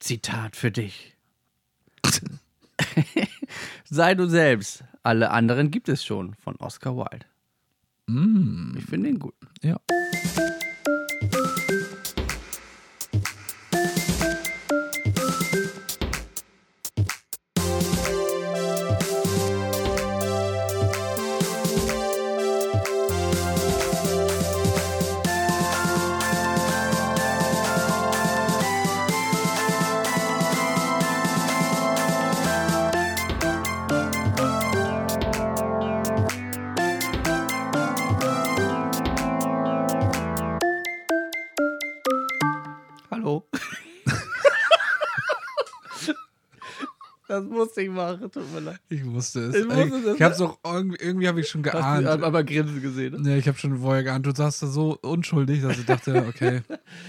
Zitat für dich. Sei du selbst. Alle anderen gibt es schon von Oscar Wilde. Mm, Ich finde ihn gut. ja. Musste ich machen, tut mir leid. Ich wusste es. Ich wusste ich das. ich hab's auch irgendwie, irgendwie habe ich schon Hast geahnt. du aber Grinsen gesehen, ne? Ja, ich habe schon vorher geahnt, du saßt da so unschuldig, dass ich dachte, okay,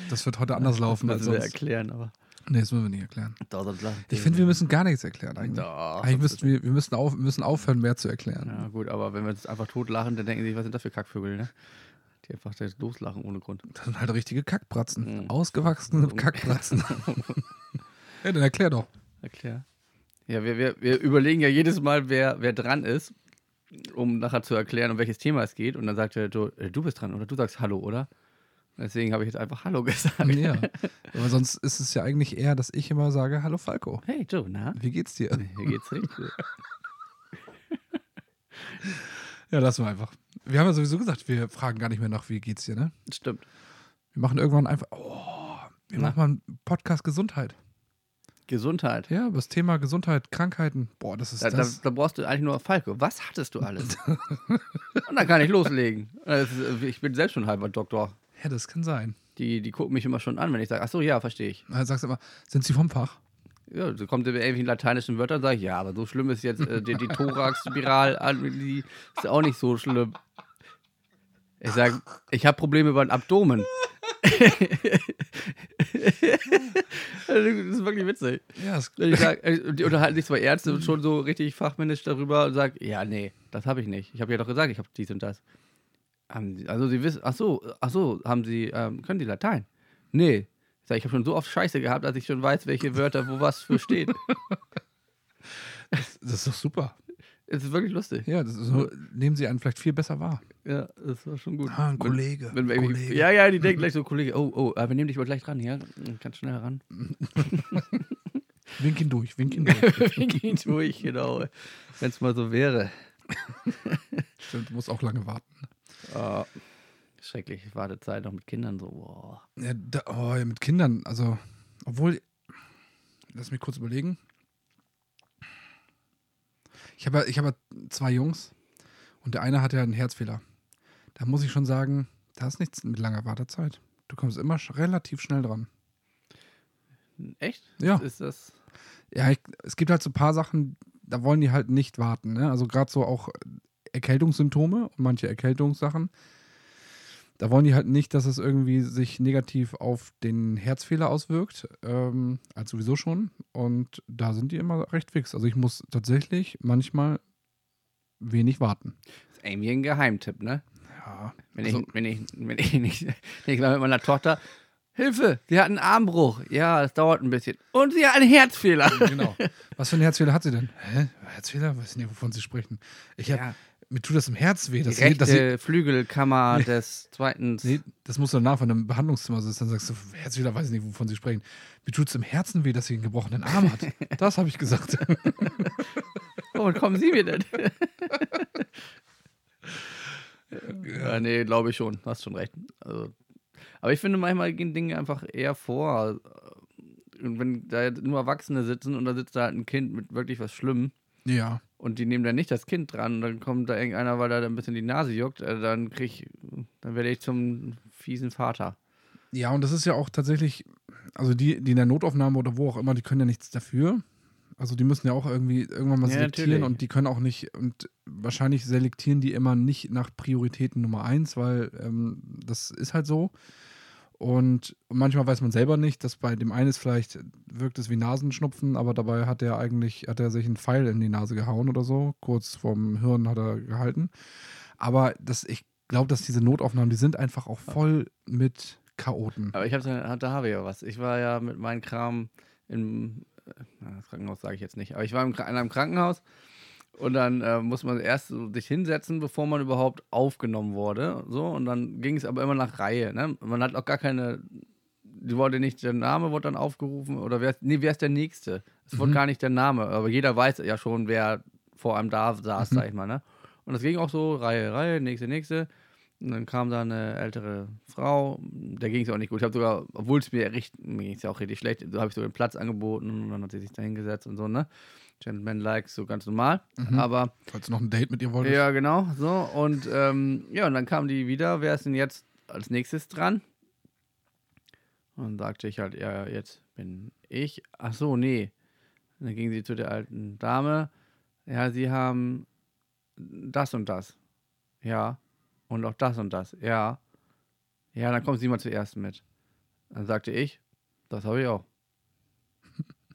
das wird heute anders laufen als Müssen wir erklären, aber. Nee, das müssen wir nicht erklären. Doch, lachen Ich finde, wir müssen gar nichts erklären eigentlich. Doch, eigentlich das müssten wir, wir müssen, auf, müssen aufhören, mehr zu erklären. Ja, gut, aber wenn wir jetzt einfach tot lachen, dann denken sie, was sind das für Kackvögel, ne? Die einfach loslachen ohne Grund. Das sind halt richtige Kackbratzen. Mhm. Ausgewachsene Kackbratzen. ja, dann erklär doch. Erklär. Ja, wir, wir, wir überlegen ja jedes Mal, wer, wer dran ist, um nachher zu erklären, um welches Thema es geht. Und dann sagt er, du, äh, du bist dran oder du sagst Hallo, oder? Deswegen habe ich jetzt einfach Hallo gesagt. Ja. Aber sonst ist es ja eigentlich eher, dass ich immer sage, hallo Falco, Hey, du, na? wie geht's dir? Hier geht's richtig gut. Ja, lassen wir einfach. Wir haben ja sowieso gesagt, wir fragen gar nicht mehr nach, wie geht's dir, ne? Stimmt. Wir machen irgendwann einfach, oh, wir Na? machen mal einen Podcast Gesundheit. Gesundheit. Ja, über das Thema Gesundheit, Krankheiten. Boah, das ist Da, da, das. da brauchst du eigentlich nur Falco. Was hattest du alles? Und dann kann ich loslegen. Ist, ich bin selbst schon halber Doktor. Ja, das kann sein. Die, die gucken mich immer schon an, wenn ich sage, ach so, ja, verstehe ich. Dann sagst du immer, sind sie vom Fach? Ja, so kommt mit irgendwelchen lateinischen Wörtern, sage ich, ja, aber so schlimm ist jetzt äh, die, die Thorax-Spiral, die ist auch nicht so schlimm. Ich sage, ich habe Probleme beim Abdomen. Das ist wirklich witzig. Ja, das, Ich sag, äh, die unterhalten sich zwei Ärzte schon so richtig fachmännisch darüber und sagen, ja, nee, das habe ich nicht. Ich habe ja doch gesagt, ich habe dies und das. Also Sie wissen, ach so, ach so, haben Sie, ähm, können Sie Latein? Nee. Ich sag, ich habe schon so oft Scheiße gehabt, dass ich schon weiß, welche Wörter wo was für steht. das ist doch super. Es ist wirklich lustig. Ja, das ist so, nehmen sie einen vielleicht viel besser wahr. Ja, das war schon gut. Ah, ein Wenn- Kollege. Wenn irgendwie- Kollege. ja, ja, die denken gleich so, Kollege, oh, oh, wir nehmen dich mal gleich ran, ja? Ganz schnell ran. Wink ihn durch, wink ihn durch. wir gehen durch, genau. Wenn es mal so wäre. Stimmt, du musst auch lange warten. Oh, schrecklich, Wartezeit noch mit Kindern so. Boah. Ja, da, oh, ja, mit Kindern, also, obwohl, lass mich kurz überlegen. Ich habe ja- ich habe ja zwei Jungs und der eine hat ja einen Herzfehler. Da muss ich schon sagen, da ist nichts mit langer Wartezeit. Du kommst immer sch relativ schnell dran. Echt? Ja. Ist das. Ja, ich, es gibt halt so ein paar Sachen, da wollen die halt nicht warten. Ne? Also gerade so auch Erkältungssymptome und manche Erkältungssachen. Da wollen die halt nicht, dass es irgendwie sich negativ auf den Herzfehler auswirkt, ähm, als sowieso schon. Und da sind die immer recht fix. Also ich muss tatsächlich manchmal wenig warten. ist irgendwie ein Geheimtipp, ne? Ja, Wenn, also, ich, wenn, ich, wenn ich nicht. Wenn ich mal mit meiner Tochter. Hilfe, sie hat einen Armbruch. Ja, das dauert ein bisschen. Und sie hat einen Herzfehler. genau. Was für einen Herzfehler hat sie denn? Hä? Herzfehler? Weiß nicht, wovon sie sprechen. Ich hab, Ja, Mir tut das im Herz weh. die sie, rechte Flügelkammer des zweiten. Nee, das musst du danach, du im Behandlungszimmer sitzt, dann sagst du, Herzfehler, weiß ich nicht, wovon sie sprechen. Mir tut es im Herzen weh, dass sie einen gebrochenen Arm hat. Das habe ich gesagt. Womit kommen Sie mir denn? ja, nee, glaube ich schon. Hast schon recht. Also, aber ich finde, manchmal gehen Dinge einfach eher vor. Und wenn da jetzt nur Erwachsene sitzen und da sitzt da halt ein Kind mit wirklich was Schlimmem ja. und die nehmen dann nicht das Kind dran und dann kommt da irgendeiner, weil da ein bisschen die Nase juckt, äh, dann krieg ich, dann werde ich zum fiesen Vater. Ja, und das ist ja auch tatsächlich, also die, die in der Notaufnahme oder wo auch immer, die können ja nichts dafür. Also die müssen ja auch irgendwie irgendwann mal Ja, selektieren natürlich. und die können auch nicht, und wahrscheinlich selektieren die immer nicht nach Prioritäten Nummer eins, weil ähm, das ist halt so. Und manchmal weiß man selber nicht, dass bei dem einen ist vielleicht wirkt es wie Nasenschnupfen, aber dabei hat er eigentlich, hat er sich einen Pfeil in die Nase gehauen oder so. Kurz vorm Hirn hat er gehalten. Aber das, ich glaube, dass diese Notaufnahmen, die sind einfach auch voll mit Chaoten. Aber ich habe da habe ich ja was. Ich war ja mit meinem Kram im äh, na, das Krankenhaus sage ich jetzt nicht, aber ich war in einem Krankenhaus und dann äh, muss man erst so sich hinsetzen, bevor man überhaupt aufgenommen wurde. So, und dann ging es aber immer nach Reihe. Ne? Man hat auch gar keine. Die wurde nicht, der Name wurde dann aufgerufen oder wer ist, nee, wer ist der Nächste? Es wurde Mhm. gar nicht der Name, aber jeder weiß ja schon, wer vor einem da saß, Mhm. sag ich mal. Ne? Und das ging auch so, Reihe, Reihe, nächste, nächste. Und dann kam da eine ältere Frau, der ging es auch nicht gut. Ich habe sogar, obwohl es mir richtig, mir ging es ja auch richtig schlecht, so habe ich so den Platz angeboten und dann hat sie sich da hingesetzt und so, ne? Gentleman-like, so ganz normal. Mhm. Aber Falls du noch ein Date mit ihr wolltest. ja, genau, so. Und ähm, ja, und dann kam die wieder, wer ist denn jetzt als nächstes dran? Und dann sagte ich halt, ja, jetzt bin ich. Ach so, nee. Und dann ging sie zu der alten Dame. Ja, sie haben das und das. Ja. Und auch das und das. Ja. Ja, dann kommen Sie mal zuerst mit. Dann sagte ich, das habe ich auch.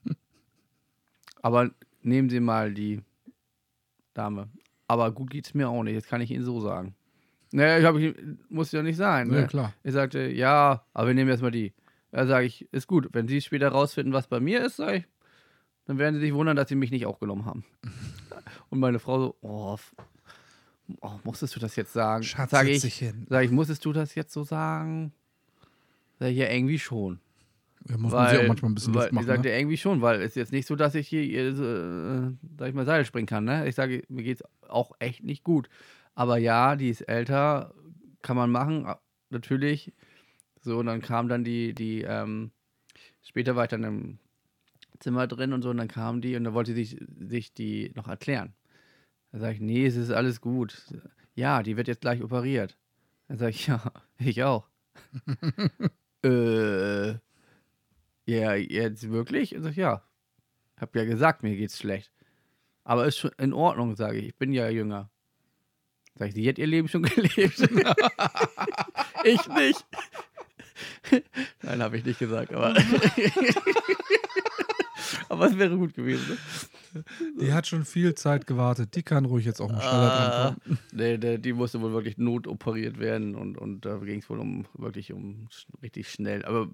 Aber nehmen Sie mal die Dame. Aber gut geht's mir auch nicht, das kann ich Ihnen so sagen. Naja, ich hab, ich, muss ja nicht sein. Ja, Ne? klar. Ich sagte, ja, aber wir nehmen erstmal die. Da sage ich, ist gut. Wenn Sie später rausfinden, was bei mir ist, ich, dann werden Sie sich wundern, dass Sie mich nicht auch genommen haben. Und meine Frau so, oh, oh musstest du das jetzt sagen? Schatz, setz ich, hin. sag ich, musstest du das jetzt so sagen? Sag ich, ja, irgendwie schon. Ja, muss man sich auch manchmal ein bisschen weil, Luft machen. Ich sagte ne? irgendwie schon, weil es ist jetzt nicht so, dass ich hier, äh, sag ich mal, Seil springen kann. Ne? Ich sage, mir geht's auch echt nicht gut. Aber ja, die ist älter, kann man machen, natürlich. So, und dann kam dann die, die, ähm, später war ich dann im Zimmer drin und so, und dann kam die und dann wollte sie sich, sich die noch erklären. Da sage ich, nee, es ist alles gut. Ja, die wird jetzt gleich operiert. Dann sage ich, ja, ich auch. äh, ja, jetzt wirklich? Und sag ich, ja. Hab ja gesagt, mir geht's schlecht. Aber ist schon in Ordnung, sage ich. Ich bin ja jünger. Sag ich, sie hat ihr Leben schon gelebt. ich nicht. Nein, habe ich nicht gesagt, aber. aber es wäre gut gewesen. Ne? Die hat schon viel Zeit gewartet. Die kann ruhig jetzt auch mal schneller Ah, drankommen. nee, nee, die musste wohl wirklich notoperiert werden und, und da ging es wohl um wirklich um richtig schnell. Aber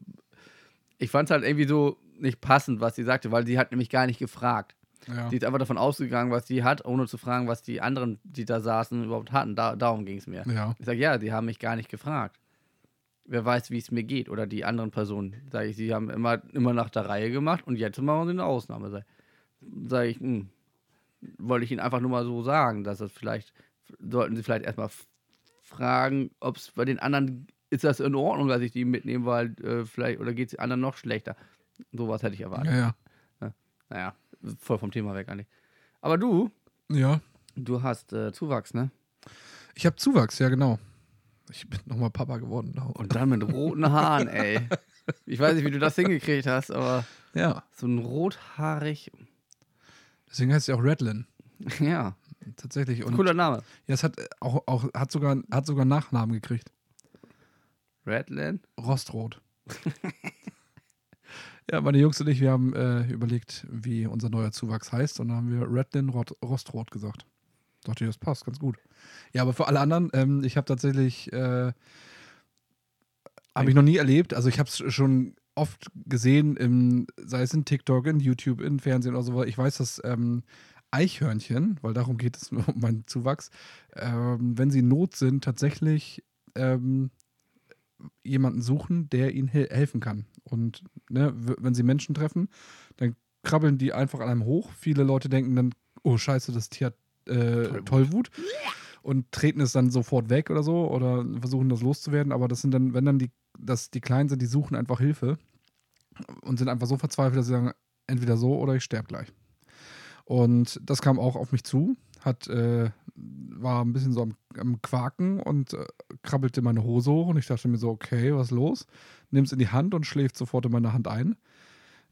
ich fand es halt irgendwie so nicht passend, was sie sagte, weil sie hat nämlich gar nicht gefragt. Ja. Die ist einfach davon ausgegangen, was sie hat, ohne zu fragen, was die anderen, die da saßen, überhaupt hatten. Da, darum ging es mir. ja. Ich sage, ja, die haben mich gar nicht gefragt. Wer weiß, wie es mir geht. Oder die anderen Personen. Sage ich, sie haben immer, immer nach der Reihe gemacht und jetzt machen sie eine Ausnahme. Sage sag ich, hm, wollte ich ihnen einfach nur mal so sagen, dass das vielleicht, sollten sie vielleicht erstmal fragen, ob es bei den anderen, ist das in Ordnung, dass ich die mitnehme, weil äh, vielleicht, oder geht es anderen noch schlechter? Sowas hätte ich erwartet. Ja, ja. Naja, voll vom Thema weg eigentlich. Aber du, ja. du hast äh, Zuwachs, ne? Ich habe Zuwachs, ja, genau. Ich bin nochmal Papa geworden. Und dann mit roten Haaren, ey. Ich weiß nicht, wie du das hingekriegt hast, aber Ja. so ein rothaarig, Deswegen heißt sie auch Redlin. ja, Tatsächlich. Und cooler Name. ja, es hat auch, auch hat sogar hat sogar Nachnamen gekriegt. Redland? Rostrot. ja, meine Jungs und ich, wir haben äh, überlegt, wie unser neuer Zuwachs heißt. Und dann haben wir Redlin Rot Rostrot gesagt. Dachte ich, das passt ganz gut. Ja, aber für alle anderen, ähm, ich habe tatsächlich, äh, habe ich noch nie erlebt. Also ich habe es schon oft gesehen, im, sei es in TikTok, in YouTube, in Fernsehen oder so. Ich weiß, dass ähm, Eichhörnchen, weil darum geht es um meinen Zuwachs, ähm, wenn sie in Not sind, tatsächlich ähm, jemanden suchen, der ihnen hel helfen kann. Und ne, wenn sie Menschen treffen, dann krabbeln die einfach an einem hoch. Viele Leute denken dann, oh scheiße, das Tier hat äh, Tollwut. Tollwut. Und treten es dann sofort weg oder so oder versuchen das loszuwerden. Aber das sind dann, wenn dann die, das, die Kleinen sind, die suchen einfach Hilfe und sind einfach so verzweifelt, dass sie sagen, entweder so oder ich sterbe gleich. Und das kam auch auf mich zu, hat, äh, war ein bisschen so am, am Quaken und äh, krabbelte meine Hose hoch und ich dachte mir so, okay, was ist los? Nimm es in die Hand und schläft sofort in meine Hand ein.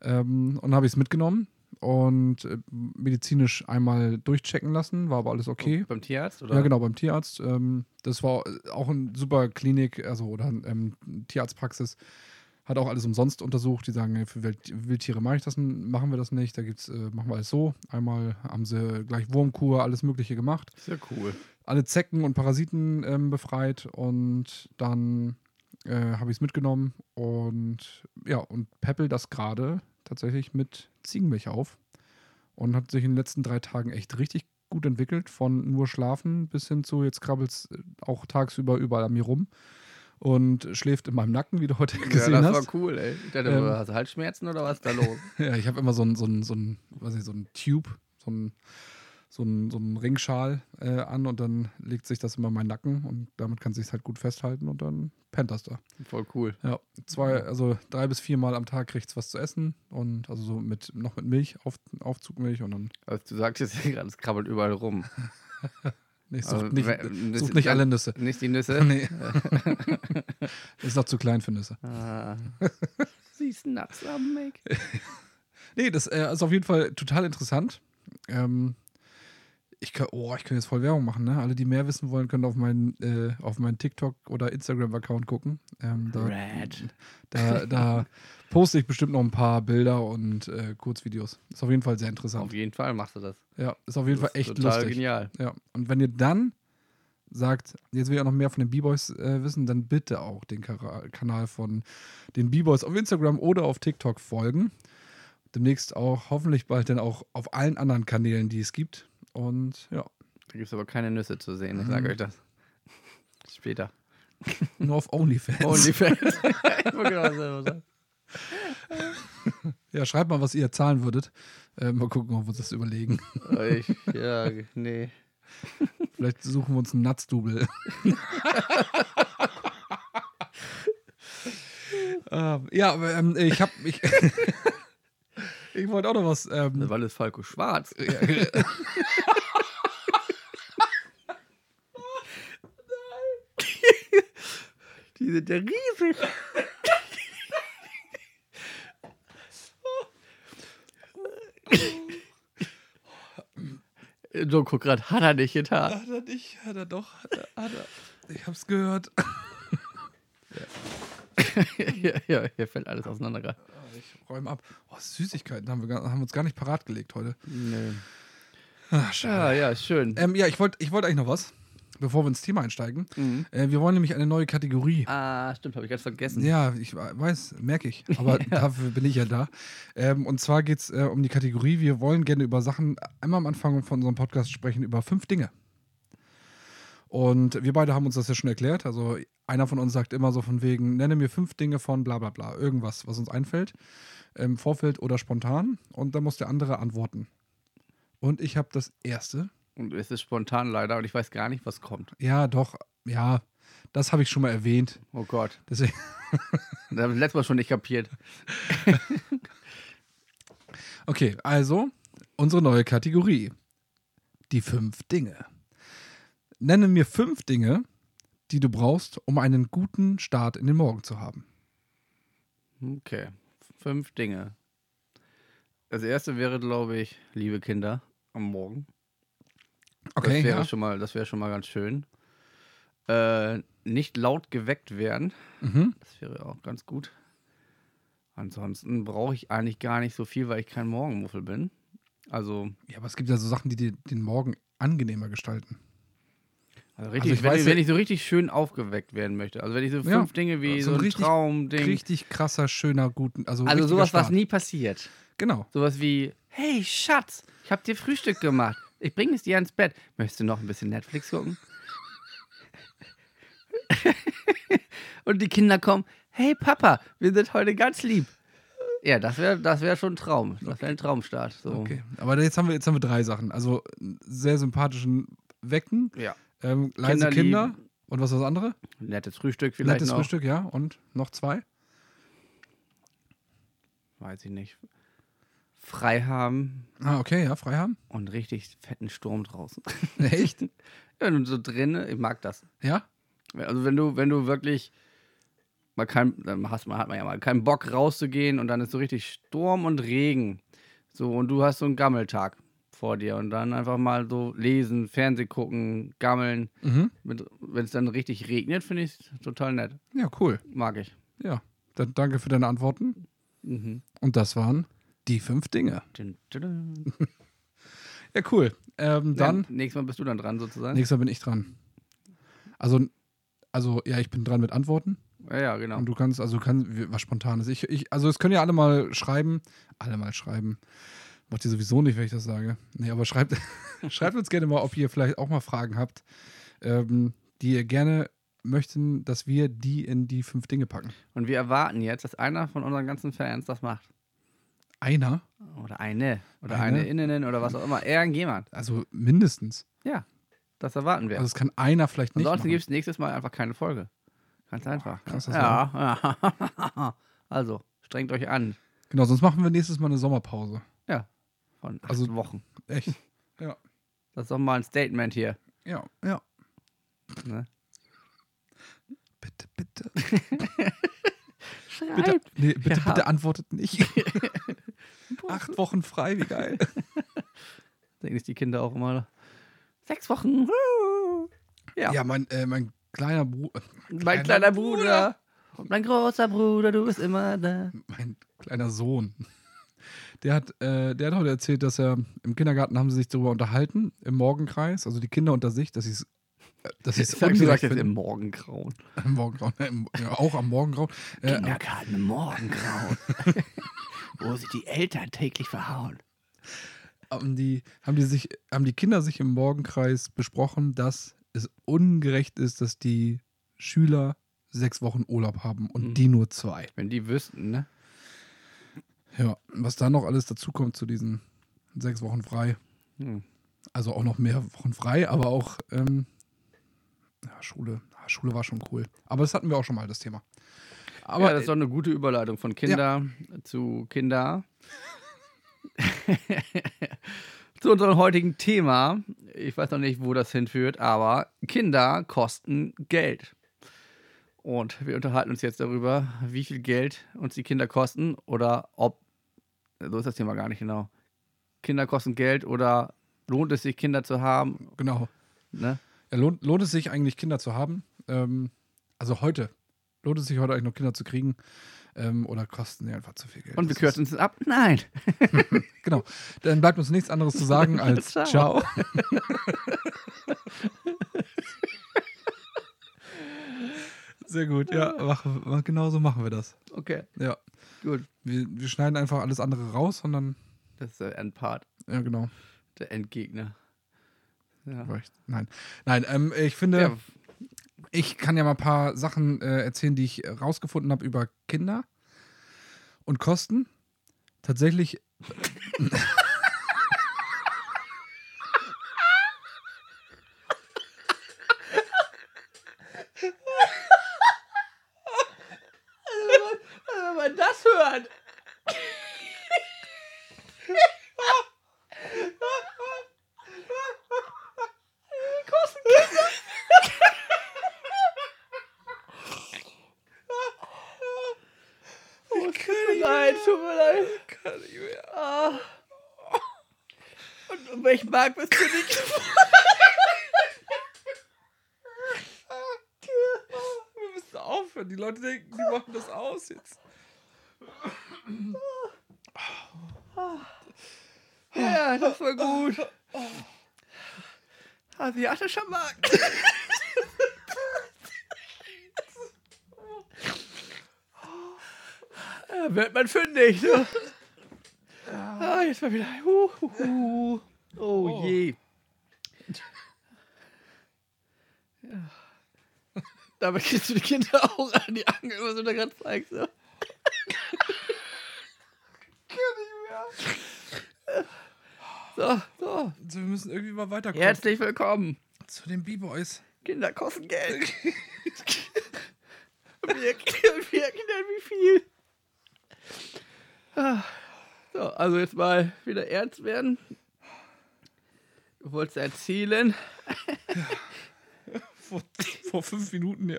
Ähm, und habe ich es mitgenommen und äh, medizinisch einmal durchchecken lassen, war aber alles okay. Beim Tierarzt? Oder? Ja, genau, beim Tierarzt. Ähm, das war auch eine super Klinik, also oder ähm, Tierarztpraxis. Hat auch alles umsonst untersucht. Die sagen, für Wild Wildtiere mache ich das, machen wir das nicht. Da gibt's, äh, machen wir alles so. Einmal haben sie gleich Wurmkur, alles Mögliche gemacht. Sehr cool. Alle Zecken und Parasiten ähm, befreit und dann äh, habe ich es mitgenommen und ja, und peppel das gerade tatsächlich mit Ziegenmilch auf und hat sich in den letzten drei Tagen echt richtig gut entwickelt. Von nur schlafen bis hin zu, jetzt krabbelt auch tagsüber überall an mir rum und schläft in meinem Nacken, wie du heute gesehen ja, das hast. war cool, ey. Ich dachte, Ähm. hast du Halsschmerzen oder was ist da los? Ja, ich habe immer so ein, so ein, so ein, weiß nicht, so ein Tube, so ein, so ein, so ein Ringschal äh, an und dann legt sich das immer in meinen Nacken und damit kann sich halt gut festhalten und dann pennt das da. Voll cool. Ja, zwei, also drei bis viermal am Tag kriegt's was zu essen und also so mit noch mit Milch, auf, Aufzugmilch und dann Also du sagst jetzt hier gerade, es krabbelt überall rum. nee, sucht Also, nicht, wenn- sucht nicht alle Nüsse. Nicht die Nüsse? Nee. Ist noch zu klein für Nüsse. Ah. Siehst Nuts am Make. Nee, das äh, ist auf jeden Fall total interessant. Ähm, ich kann, oh, ich könnte jetzt voll Werbung machen, ne? Alle, die mehr wissen wollen, können auf meinen, äh, auf meinen TikTok oder Instagram-Account gucken. Ähm, da, Rad. da, da poste ich bestimmt noch ein paar Bilder und äh, Kurzvideos. Ist auf jeden Fall sehr Auf interessant. jeden Fall machst du das. Ja, ist auf jeden Das Fall echt total lustig. genial. Ja, und wenn ihr dann sagt, jetzt will ich auch noch mehr von den B-Boys äh, wissen, dann bitte auch den Kanal von den B-Boys auf Instagram oder auf TikTok folgen. Demnächst auch, hoffentlich bald dann auch auf allen anderen Kanälen, die es gibt. Und ja, Da gibt es aber keine Nüsse zu sehen, ich sage Mhm. euch das. Später. nur auf OnlyFans. OnlyFans. Ja, schreibt mal, was ihr zahlen würdet. Äh, mal gucken, ob wir uns das überlegen. Ich, ja, nee. Vielleicht suchen wir uns einen Nuts-Double. ähm, ja, aber ähm, ich habe ich, ich wollte auch noch was. Ähm, Weil ist Falco schwarz. Die sind ja riesig. So, guck grad, hat er nicht getan. Hat er nicht, hat er doch. Hat er. Ich hab's gehört. ja, ja, hier fällt alles auseinander gerade. Ich räume ab. Oh, Süßigkeiten haben wir, haben wir uns gar nicht parat gelegt heute. Nö. Ah, schade. Ja, ja, schön. Ähm, ja, ich wollte ich wollt eigentlich noch was, bevor wir ins Thema einsteigen. Mhm. Äh, wir wollen nämlich eine neue Kategorie. Ah, stimmt, habe ich ganz vergessen. Ja, ich weiß, merke ich. Aber dafür bin ich ja da. Ähm, und zwar geht es äh, um die Kategorie, wir wollen gerne über Sachen einmal am Anfang von unserem Podcast sprechen, über fünf Dinge. Und wir beide haben uns das ja schon erklärt. Also einer von uns sagt immer so von wegen, nenne mir fünf Dinge von bla bla bla. Irgendwas, was uns einfällt. Im Vorfeld oder spontan. Und dann muss der andere antworten. Und ich habe das erste. Und es ist spontan leider und ich weiß gar nicht, was kommt. Ja, doch. Ja, das habe ich schon mal erwähnt. Oh Gott. Deswegen. Das habe ich letztes Mal schon nicht kapiert. Okay, also unsere neue Kategorie. Die fünf Dinge. Nenne mir fünf Dinge, die du brauchst, um einen guten Start in den Morgen zu haben. Okay. Fünf Dinge. Das erste wäre, glaube ich, liebe Kinder am Morgen. Okay, das wäre ja. schon mal, das wäre schon mal ganz schön. Äh, nicht laut geweckt werden. Mhm. Das wäre auch ganz gut. Ansonsten brauche ich eigentlich gar nicht so viel, weil ich kein Morgenmuffel bin. Also, ja, aber es gibt ja so Sachen, die dir den Morgen angenehmer gestalten. Also richtig, ich wenn, weiß ich, ja- wenn ich so richtig schön aufgeweckt werden möchte. Also wenn ich so Ja, fünf Dinge wie so so ein richtig- Traumding. Richtig krasser, schöner, guten. Also, also sowas, was Start. nie passiert. Genau. Sowas wie, hey Schatz, ich habe dir Frühstück gemacht. Ich bringe es dir ins Bett. Möchtest du noch ein bisschen Netflix gucken? Und die Kinder kommen, hey Papa, wir sind heute ganz lieb. Ja, das wäre das wär schon ein Traum. Das wäre ein Traumstart. So. Okay. Aber jetzt haben wir, jetzt haben wir drei Sachen. Also einen sehr sympathischen Wecken, Ja. Ähm, leise Kinder Kinder und was war das andere? Nettes Frühstück vielleicht Nettes noch. Frühstück, ja. Und noch zwei? Weiß ich nicht. Frei haben Ah, okay, ja, frei haben. und richtig fetten Sturm draußen. Echt? ja, und so drinnen, ich mag das. Ja? Also wenn du, wenn du wirklich mal kein, dann hast man, hat man ja mal keinen Bock rauszugehen und dann ist so richtig Sturm und Regen. So, und du hast so einen Gammeltag vor dir und dann einfach mal so lesen, Fernseh gucken, gammeln. Mhm. Wenn es dann richtig regnet, finde ich es total nett. Ja, cool. Mag ich. Ja. Dann danke für deine Antworten. Mhm. Und das waren die fünf Dinge. Ja, cool. Ähm, dann, Ja, nächstes Mal bist du dann dran sozusagen. nächstes Mal bin ich dran. Also, also, ja, ich bin dran mit Antworten. Ja, ja, genau. Und du kannst, also du kannst, was Spontanes. Ich, ich, also es können ja alle mal schreiben. Alle mal schreiben. Macht ihr sowieso nicht, wenn ich das sage. Nee, aber schreibt, schreibt uns gerne mal, ob ihr vielleicht auch mal Fragen habt, ähm, die ihr gerne möchten, dass wir die in die fünf Dinge packen. Und wir erwarten jetzt, dass einer von unseren ganzen Fans das macht. Einer? Oder eine. Oder Eine? eine, Innen oder was auch immer. Irgendjemand. Also mindestens. Ja, das erwarten wir. Also es kann einer vielleicht nicht. Ansonsten gibt es nächstes Mal einfach keine Folge. Ganz einfach. krass, das ja. ja. also, strengt euch an. Genau, sonst machen wir nächstes Mal eine Sommerpause. Von acht Also- Wochen. Echt? ja. Das ist doch mal ein Statement hier. Ja, ja. Ne? Bitte, bitte. Schreibt. Bitte, nee, bitte, Ja. bitte antwortet nicht. Acht Wochen frei, wie geil. Denken sich die Kinder auch immer. Sechs Wochen. Ja. Ja, mein, äh, mein kleiner Bruder. mein kleiner Bruder. Und mein großer Bruder, du bist immer da. Mein kleiner Sohn. Der hat, äh, der hat heute erzählt, dass er im Kindergarten haben sie sich darüber unterhalten, im Morgenkreis, also die Kinder unter sich, dass sie es äh, es Ich hab gesagt, ungerecht jetzt im. Morgengrauen. Im Morgengrauen, ja, auch am Morgengrauen. Äh, Kindergarten im Morgengrauen. Wo sich die Eltern täglich verhauen. haben, die, haben, die sich, haben die Kinder sich im Morgenkreis besprochen, dass es ungerecht ist, dass die Schüler sechs Wochen Urlaub haben und Mhm. die nur zwei. Wenn die wüssten, ne? Ja, was da noch alles dazukommt zu diesen sechs Wochen frei. Hm. Also auch noch mehr Wochen frei, aber auch ähm, ja, Schule. Ja, Schule war schon cool. Aber das hatten wir auch schon mal, das Thema. Aber ja, das ist doch eine gute Überleitung von Kinder zu Kinder. zu unserem heutigen Thema. Ich weiß noch nicht, wo das hinführt, aber Kinder kosten Geld. Und wir unterhalten uns jetzt darüber, wie viel Geld uns die Kinder kosten oder ob, so ist das Thema gar nicht genau. Kinder kosten Geld oder lohnt es sich, Kinder zu haben? genau. Ne? Ja, lohnt, lohnt es sich eigentlich, Kinder zu haben? Ähm, also heute. Lohnt es sich heute eigentlich noch Kinder zu kriegen? Ähm, oder kosten die einfach zu viel Geld? Und wir kürzen es ab? Nein. Genau. Dann bleibt uns nichts anderes zu sagen als Ciao. Ciao. Sehr gut, ja, mach, mach, genau so machen wir das. Okay, Ja. gut. Wir, wir schneiden einfach alles andere raus und dann, Das ist der Endpart, ja, genau. der Endgegner. Ja. Nein. Nein, ähm, ich finde, Ja, ich kann ja mal ein paar Sachen äh, erzählen, die ich äh, rausgefunden habe über Kinder und Kosten. Tatsächlich. wenn man das hört. Kosten Oh, tut mir leid, tut mir leid. Kann ich mehr. Ah. Markt bist du nicht? Wir müssen aufhören. Die Leute denken, die machen das aus jetzt. Ja, das war gut. Asiatischer Markt. Ja, wird man fündig, ne? Ah, jetzt mal wieder. Uh, uh, uh. Oh, Oh. je. Ja. Damit kriegst du die Kinder auch an die Angel, was du da gerade zeigst. Ne? So, so. Also wir müssen irgendwie mal weiterkommen. Herzlich willkommen. Zu den B-Boys. Kinder kosten Geld. Wir, wir erklären, wie viel. Ah, So, also jetzt mal wieder ernst werden. Du wolltest erzählen. Vor, vor fünf Minuten, ja.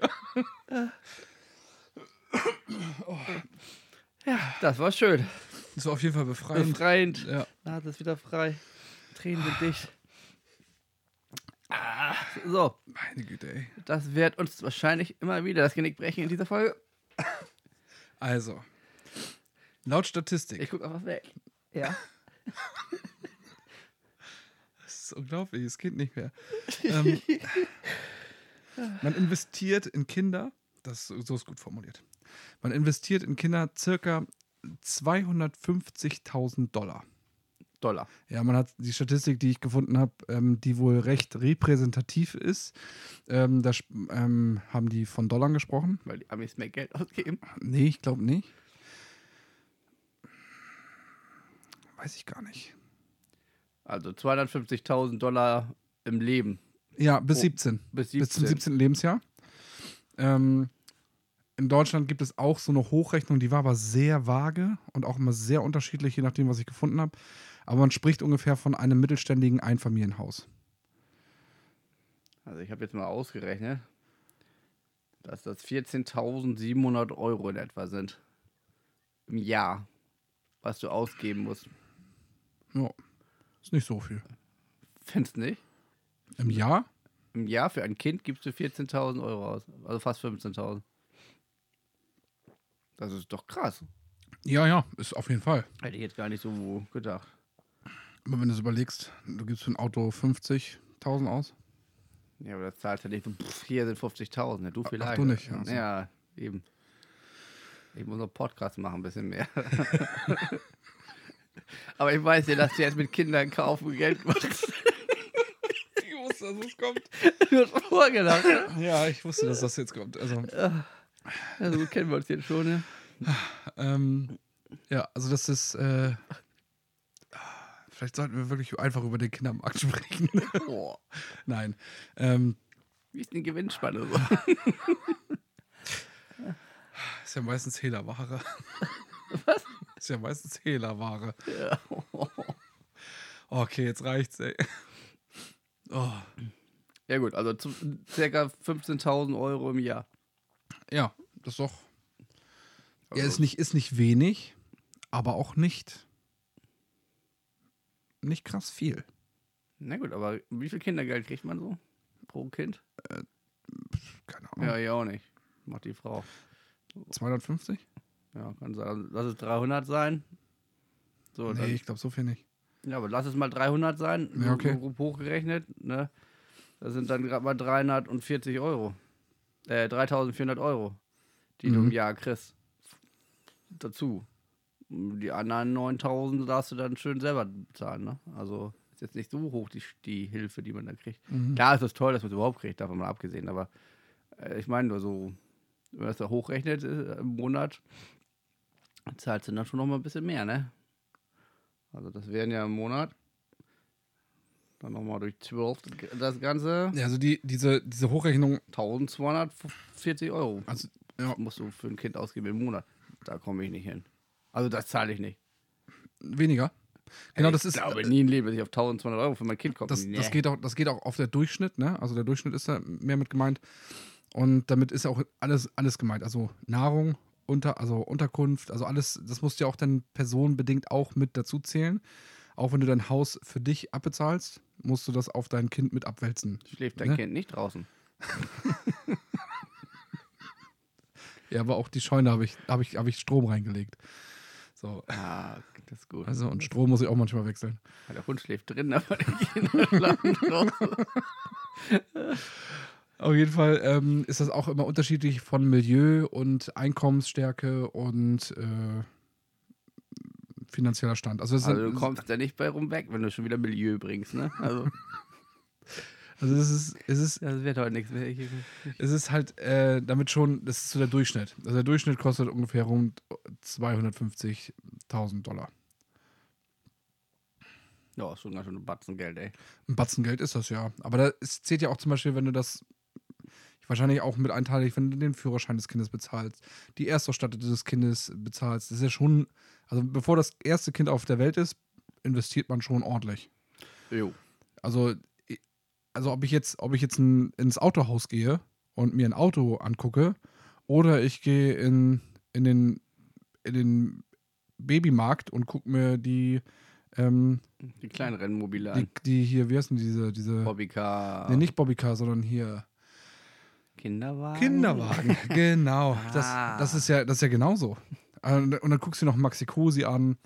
Ja, das war schön. Das war auf jeden Fall befreiend. Befreiend. Ja. Nase ist wieder frei. Tränen sind dicht. Ah, so, Meine Güte, ey. das wird uns wahrscheinlich immer wieder das Genick brechen in dieser Folge. Also. Laut Statistik. Ich guck einfach weg. Ja. Ist unglaublich, es geht nicht mehr. ähm, man investiert in Kinder Das, so ist gut formuliert. Man investiert in Kinder circa 250.000 Dollar. Dollar. Ja, man hat die Statistik, die ich gefunden habe, ähm, die wohl recht repräsentativ ist. Ähm, da ähm, haben die von Dollar gesprochen. Weil die Amis mehr Geld ausgeben. Nee, ich glaube nicht. Weiß ich gar nicht. Also 250.000 Dollar im Leben. Ja, bis Oh, 17. Bis Bis zum 17. 17. Lebensjahr. Ähm, in Deutschland gibt es auch so eine Hochrechnung, die war aber sehr vage und auch immer sehr unterschiedlich, je nachdem, was ich gefunden habe. Aber man spricht ungefähr von einem mittelständigen Einfamilienhaus. Also ich habe jetzt mal ausgerechnet, dass das 14.700 Euro in etwa sind. Im Jahr. Was du ausgeben musst. Ja, ist nicht so viel. Findest nicht? Im Jahr? Im Jahr für ein Kind gibst du 14.000 Euro aus. Also fast 15.000. Das ist doch krass. Ja, ja, ist auf jeden Fall. Hätte ich jetzt gar nicht so gedacht. Aber wenn du es überlegst, du gibst für ein Auto 50.000 aus. Ja, aber das zahlt ja nicht so, pff, hier sind 50.000. Ja, du Ach, vielleicht. du nicht, Ja, also. ja, eben. Ich muss noch Podcast machen, ein bisschen mehr. aber ich weiß ja, dass du jetzt mit Kindern kaufen Geld machst. Ich wusste, dass es kommt. du hast vorgedacht. ne? Ja, ich wusste, dass das jetzt kommt. Also, Also kennen wir uns jetzt schon, ne? ähm, ja, also das ist. Äh, vielleicht sollten wir wirklich einfach über den Kindermarkt sprechen. Boah. Nein. Ähm, Wie ist denn die Gewinnspanne so? ist ja meistens Hehlerware. Was? Ist ja meistens Hehlerware. ja. Okay, jetzt reicht's, ey. Oh, ja gut, also zu, circa 15.000 Euro im Jahr. ja, das ist doch. Also, Ja, ist nicht, ist nicht wenig, aber auch nicht. Nicht krass viel. Na gut, aber wie viel Kindergeld kriegt man so pro Kind? Keine Ahnung. Ja, ich auch nicht. Macht die Frau. 250? Ja, kann sein. Lass es 300 sein. So, dann, Nee, ich glaube so viel nicht. ja, aber lass es mal 300 sein. Ja, okay. Grob hochgerechnet. Ne? Das sind dann gerade mal 340 Euro. Äh, 3400 Euro, die du Mhm. im Jahr kriegst. Dazu. Die anderen 9000 darfst du dann schön selber bezahlen. Ne? Also ist jetzt nicht so hoch die, die Hilfe, die man da kriegt. Mhm. Klar ist es toll, dass man es überhaupt kriegt, davon mal abgesehen. Aber äh, ich meine nur so, wenn man das da hochrechnet äh, im Monat, zahlst du dann schon noch mal ein bisschen mehr, ne? Also das wären ja im Monat. Dann nochmal durch 12 das Ganze. Ja, also die, diese, diese Hochrechnung, 1240 Euro also ja, musst du für ein Kind ausgeben im Monat. Da komme ich nicht hin. Also das zahle ich nicht. weniger. Genau, ich das ist. glaube nie im Leben, dass ich auf 1200 Euro für mein Kind komme. Das, Nee. das, geht auch, das geht auch auf der Durchschnitt, ne? Also der Durchschnitt ist da mehr mit gemeint. Und damit ist ja auch alles, alles gemeint. Also Nahrung, unter, also Unterkunft, also alles, das musst du ja auch dann personenbedingt auch mit dazu zählen. Auch wenn du dein Haus für dich abbezahlst, musst du das auf dein Kind mit abwälzen. Schläft dein Ne? Kind nicht draußen. Ja, aber auch die Scheune habe ich, habe ich, habe ich Strom reingelegt. So. Ah, das ist gut. Also, und Strom muss ich auch manchmal wechseln. Der Hund schläft drin, aber die Kinder schlafen draußen. Auf jeden Fall ähm, ist das auch immer unterschiedlich von Milieu und Einkommensstärke und äh, finanzieller Stand. Also, Also du kommst da nicht bei rum weg, wenn du schon wieder Milieu bringst, ne? Also also es ist, es ist, das wird heute nichts mehr. Ich, es ist halt äh, damit schon, das ist so der Durchschnitt. Also der Durchschnitt kostet ungefähr rund 250.000 Dollar. ja, ist schon ganz schön ein Batzen Geld, ey. Ein Batzen Geld ist das ja. Aber da zählt ja auch zum Beispiel, wenn du das wahrscheinlich auch mit einteilig, wenn du den Führerschein des Kindes bezahlst, die Erstausstattung des Kindes bezahlst. Das ist ja schon, also bevor das erste Kind auf der Welt ist, investiert man schon ordentlich. Jo. Also, also ob ich jetzt, ob ich jetzt ein, ins Autohaus gehe und mir ein Auto angucke, oder ich gehe in, in, den, in den Babymarkt und gucke mir die, ähm, Die kleinen Rennmobile die, an. die hier, wie heißen diese, diese, Bobbycar. nee, nicht Bobbycar, sondern hier Kinderwagen. Kinderwagen. genau. Ah. Das, das ist ja, das ist ja genauso. Und dann guckst du noch Maxi Cosi an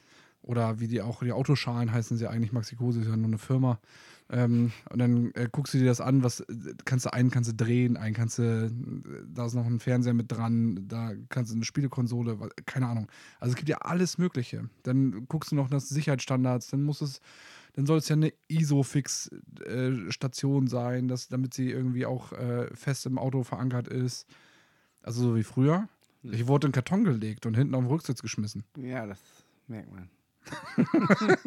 Oder wie die auch, die Autoschalen heißen sie eigentlich, Maxikose ist ja nur eine Firma. Ähm, und dann äh, guckst du dir das an, was kannst du einen kannst du drehen, einen kannst du, da ist noch ein Fernseher mit dran, da kannst du eine Spielekonsole, keine Ahnung. Also es gibt ja alles Mögliche. Dann guckst du noch nach Sicherheitsstandards, dann muss es, dann soll es ja eine ISOFix-Station sein, dass, damit sie irgendwie auch äh, fest im Auto verankert ist. Also so wie früher. Ich wurde in den Karton gelegt und hinten auf den Rücksitz geschmissen. Ja, das merkt man.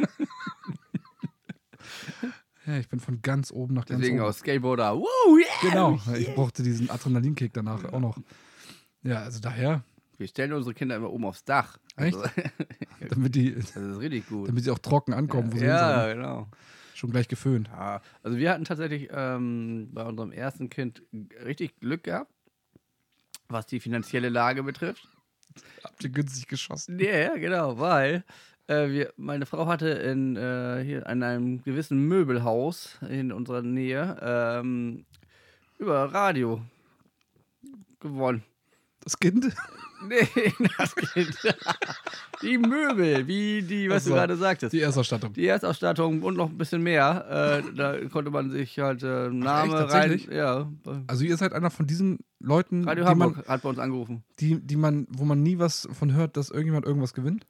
Ja, ich bin von ganz oben nach ganz Deswegen oben. auch Skateboarder. Woo, yeah! Genau, ich brauchte diesen Adrenalinkick danach auch noch. Ja, also daher, Wir stellen unsere Kinder immer oben aufs Dach. Echt? Also, damit, die, das ist richtig gut. damit sie auch trocken ankommen, wo sie ja, genau. Schon gleich geföhnt. Ja, also wir hatten tatsächlich ähm, bei unserem ersten Kind richtig Glück gehabt, was die finanzielle Lage betrifft. Habt ihr günstig geschossen? Ja, ja, genau, weil äh, wir, meine Frau hatte in, äh, hier an einem gewissen Möbelhaus in unserer Nähe ähm, über Radio gewonnen. Das Kind? Nee, das Kind. die Möbel, wie die, was Ach so, du gerade sagtest. Die Erstausstattung. Die Erstausstattung und noch ein bisschen mehr. Äh, da konnte man sich halt äh, Name echt? rein. Ja. Also ihr seid einer von diesen Leuten, Radio die Hamburg man, hat bei uns angerufen. die, die man, wo man nie was von hört, dass irgendjemand irgendwas gewinnt.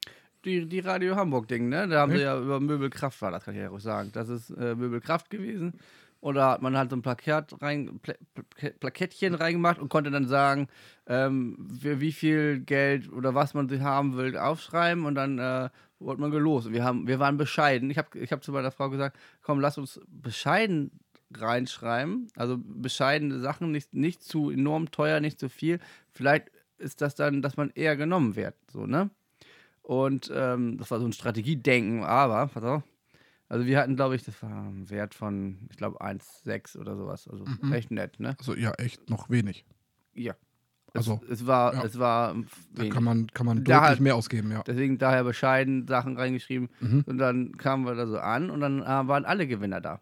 Die, die Radio Hamburg-Ding, ne? Da haben sie Echt? ja über Möbelkraft war, das kann ich ja ruhig sagen. Das ist äh, Möbelkraft gewesen. Da hat man halt so ein Plakat rein, Pla Pla Plakettchen reingemacht und konnte dann sagen, ähm, für wie viel Geld oder was man haben will, aufschreiben und dann äh, wurde man gelost. Wir, haben, wir waren bescheiden. Ich habe ich hab zu meiner Frau gesagt, komm, lass uns bescheiden reinschreiben. Also bescheidene Sachen, nicht, nicht zu enorm teuer, nicht zu viel. Vielleicht ist das dann, dass man eher genommen wird. So, ne? Und ähm, das war so ein Strategiedenken, aber, pass auf. Also wir hatten, glaube ich, das war ein Wert von, ich glaube, 1,6 oder sowas. Also Mhm. echt nett, ne? Also ja, echt noch wenig. Ja. Also, es, war, ja. es war Da wenig. kann man, kann man Da deutlich hat- mehr ausgeben, ja. Deswegen daher bescheiden Sachen reingeschrieben. Mhm. Und dann kamen wir da so an und dann äh, waren alle Gewinner da.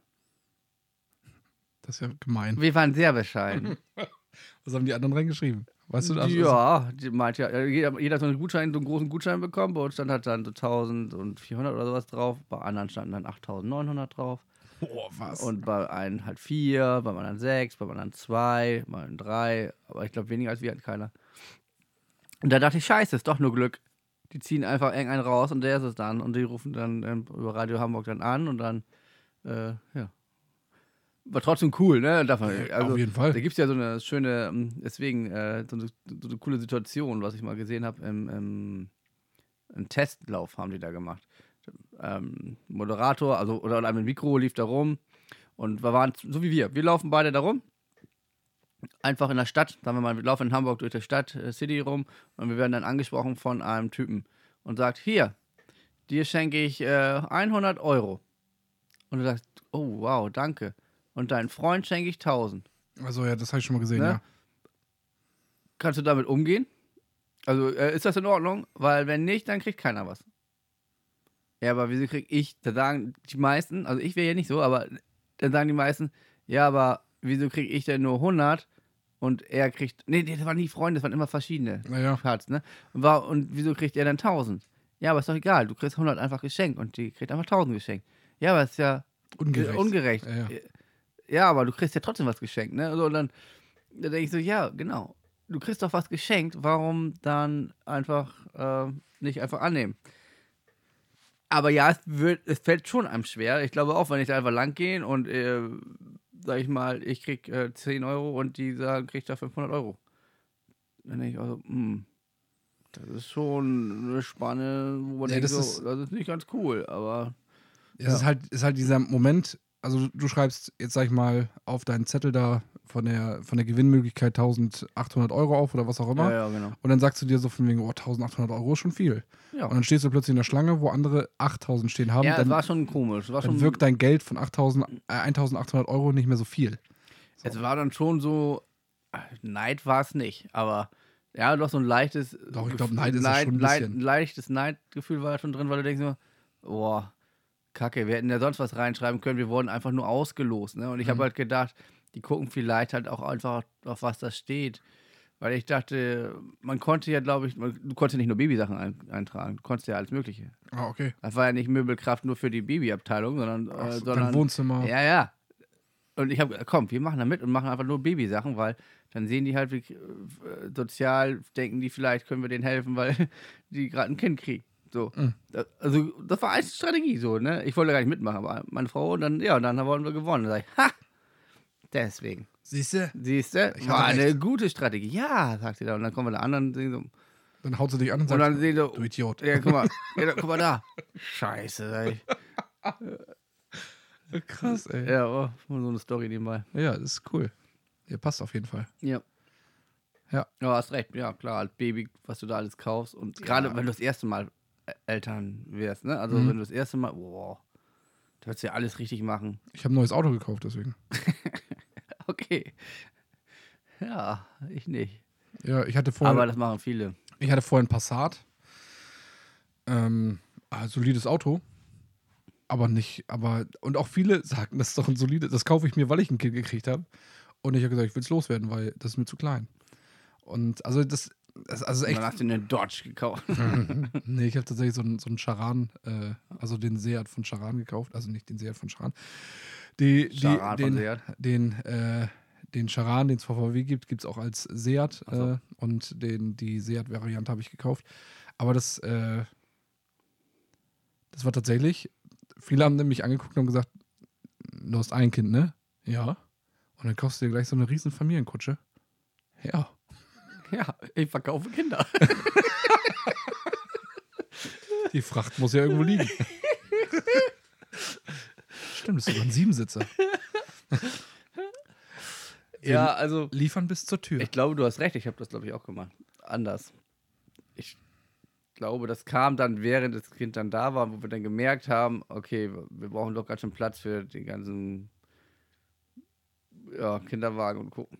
Das ist ja gemein. Wir waren sehr bescheiden. Was haben die anderen reingeschrieben? Weißt du das? ja, die meint ja, äh, jeder, jeder hat so einen Gutschein, so einen großen Gutschein bekommen. Bei uns stand halt dann so 1400 oder sowas drauf. Bei anderen standen dann 8900 drauf. Boah, was? Und bei einem halt vier, beim anderen sechs, beim anderen zwei, bei einem drei. Aber ich glaube, weniger als wir hatten keiner. Und da dachte ich, scheiße, ist doch nur Glück. Die ziehen einfach irgendeinen raus und der ist es dann. Und die rufen dann ähm, über Radio Hamburg dann an und dann, äh, ja. War trotzdem cool, ne? Man, also, Auf jeden Fall. Da gibt es ja so eine schöne, ähm, deswegen, äh, so, eine, so eine coole Situation, was ich mal gesehen habe im, im, im Testlauf haben die da gemacht. Ähm, Moderator, also oder ein Mikro lief da rum und wir waren so wie wir. Wir laufen beide da rum. Einfach in der Stadt, sagen wir mal, wir laufen in Hamburg durch die Stadt, äh, City rum und wir werden dann angesprochen von einem Typen und sagt, hier, dir schenke ich äh, 100 Euro. Und du sagst, oh wow, danke. Und deinen Freund schenke ich 1000. Also ja, das habe ich schon mal gesehen, Ne? ja. Kannst du damit umgehen? Also äh, ist das in Ordnung? Weil wenn nicht, dann kriegt keiner was. Ja, aber wieso krieg ich? Da sagen die meisten, also ich wäre ja nicht so, aber dann sagen die meisten, ja, aber wieso krieg ich denn nur 100 und er kriegt, nee, das waren nie Freunde, das waren immer verschiedene Naja, Parts, ne? Und, war, und wieso kriegt er dann 1000? Ja, aber ist doch egal, du kriegst 100 einfach geschenkt und die kriegt einfach 1000 geschenkt. Ja, aber ist ja ungerecht. ungerecht. Ja, ja. Ja, aber du kriegst ja trotzdem was geschenkt, ne? So, und dann, dann denke ich so, ja, genau. Du kriegst doch was geschenkt, warum dann einfach äh, nicht einfach annehmen? Aber ja, es, wird, es fällt schon einem schwer. Ich glaube auch, wenn ich da einfach lang gehe und, äh, sag ich mal, ich krieg äh, 10 Euro und die sagen, krieg da 500 Euro. Dann denke ich also, hm, das ist schon eine Spanne, wo man Ja, denkt, das so, ist- das ist nicht ganz cool, aber Es ist halt, ist halt dieser Moment, also du schreibst jetzt, sag ich mal, auf deinen Zettel da von der, von der Gewinnmöglichkeit 1800 Euro auf oder was auch immer. ja, ja, genau. Und dann sagst du dir so von wegen, oh, 1800 Euro ist schon viel. Ja, Und dann stehst du plötzlich in der Schlange, wo andere 8000 stehen haben. ja dann war schon komisch. War dann schon, wirkt dein Geld von 8000, äh, 1800 Euro nicht mehr so viel. Es war dann schon so, äh, Neid war es nicht, aber ja, doch so ein leichtes. Doch, ich Gef- glaub, Neid ist es schon ein Neid- bisschen. leichtes Neidgefühl war schon drin, weil du denkst so, boah, Kacke, wir hätten ja sonst was reinschreiben können, wir wurden einfach nur ausgelost, ne? Und ich habe Mhm. halt gedacht, die gucken vielleicht halt auch einfach auf was da steht. Weil ich dachte, man konnte ja, glaube ich, man, du konntest ja nicht nur Babysachen ein, eintragen, du konntest ja alles Mögliche. Ah, okay. Das war ja nicht Möbelkraft nur für die Babyabteilung, sondern, Ach äh, so, sondern Wohnzimmer. Ja, ja. Und ich habe, komm, wir machen da mit und machen einfach nur Babysachen, weil dann sehen die halt, wie äh, sozial denken die vielleicht, können wir denen helfen, weil die gerade ein Kind kriegen. So. Mhm. Das, also, das war eine Strategie so, ne? Ich wollte gar nicht mitmachen, aber meine Frau und dann, ja, und dann haben wir gewonnen. Dann sag ich, ha! Deswegen. Siehst du? Siehst du? Ich War hatte eine recht. gute Strategie. Ja, sagt sie da. Und dann kommen wir da anderen sehen so, Dann haut sie dich an und und sagt, dann sehen so, du Idiot. ja, guck mal, ja, guck mal da. Scheiße, sag ich. Krass, ey. Ja, oh, so eine Story nebenbei. Ja, das ist cool. Ja, passt auf jeden Fall. Ja. Ja. Ja, hast recht. Ja, klar, als Baby, was du da alles kaufst. Und gerade wenn du das erste Mal Eltern wirst, ne? Also Mhm. wenn du das erste Mal, boah, du wirst ja alles richtig machen. Ich habe ein neues Auto gekauft, deswegen. Okay. Ja, ich nicht. Ja, ich hatte vorher, Aber das machen viele. ich hatte vorher ein Passat. Ähm, ein solides Auto. Aber nicht, aber, und auch viele sagten, das ist doch ein solides, das kaufe ich mir, weil ich ein Kind gekriegt habe. Und ich habe gesagt, ich will es loswerden, weil das ist mir zu klein. Und also das, das also echt. dann hast du einen Dodge gekauft. nee, ich habe tatsächlich so einen, so einen Charan, äh, also den Seat von Charan gekauft. Also nicht den Seat von Charan. Die, die, Charan von den, Seat. Den, äh, den Charan, den es von VW gibt, gibt es auch als Seat. So. Äh, und den, die Seat-Variante habe ich gekauft. Aber das, äh, das war tatsächlich, viele haben nämlich angeguckt und haben gesagt, du hast ein Kind, ne? Ja. Und dann kaufst du dir gleich so eine riesen Familienkutsche. Ja. ja, ich verkaufe Kinder. Die Fracht muss ja irgendwo liegen. Stimmt, das ist sogar ein Siebensitzer. ja, also Liefern bis zur Tür. ich glaube, du hast recht. Ich habe das, glaube ich, auch gemacht. Anders. Ich glaube, das kam dann, während das Kind dann da war, wo wir dann gemerkt haben, okay, wir brauchen doch ganz schön Platz für den ganzen ja, Kinderwagen und gucken.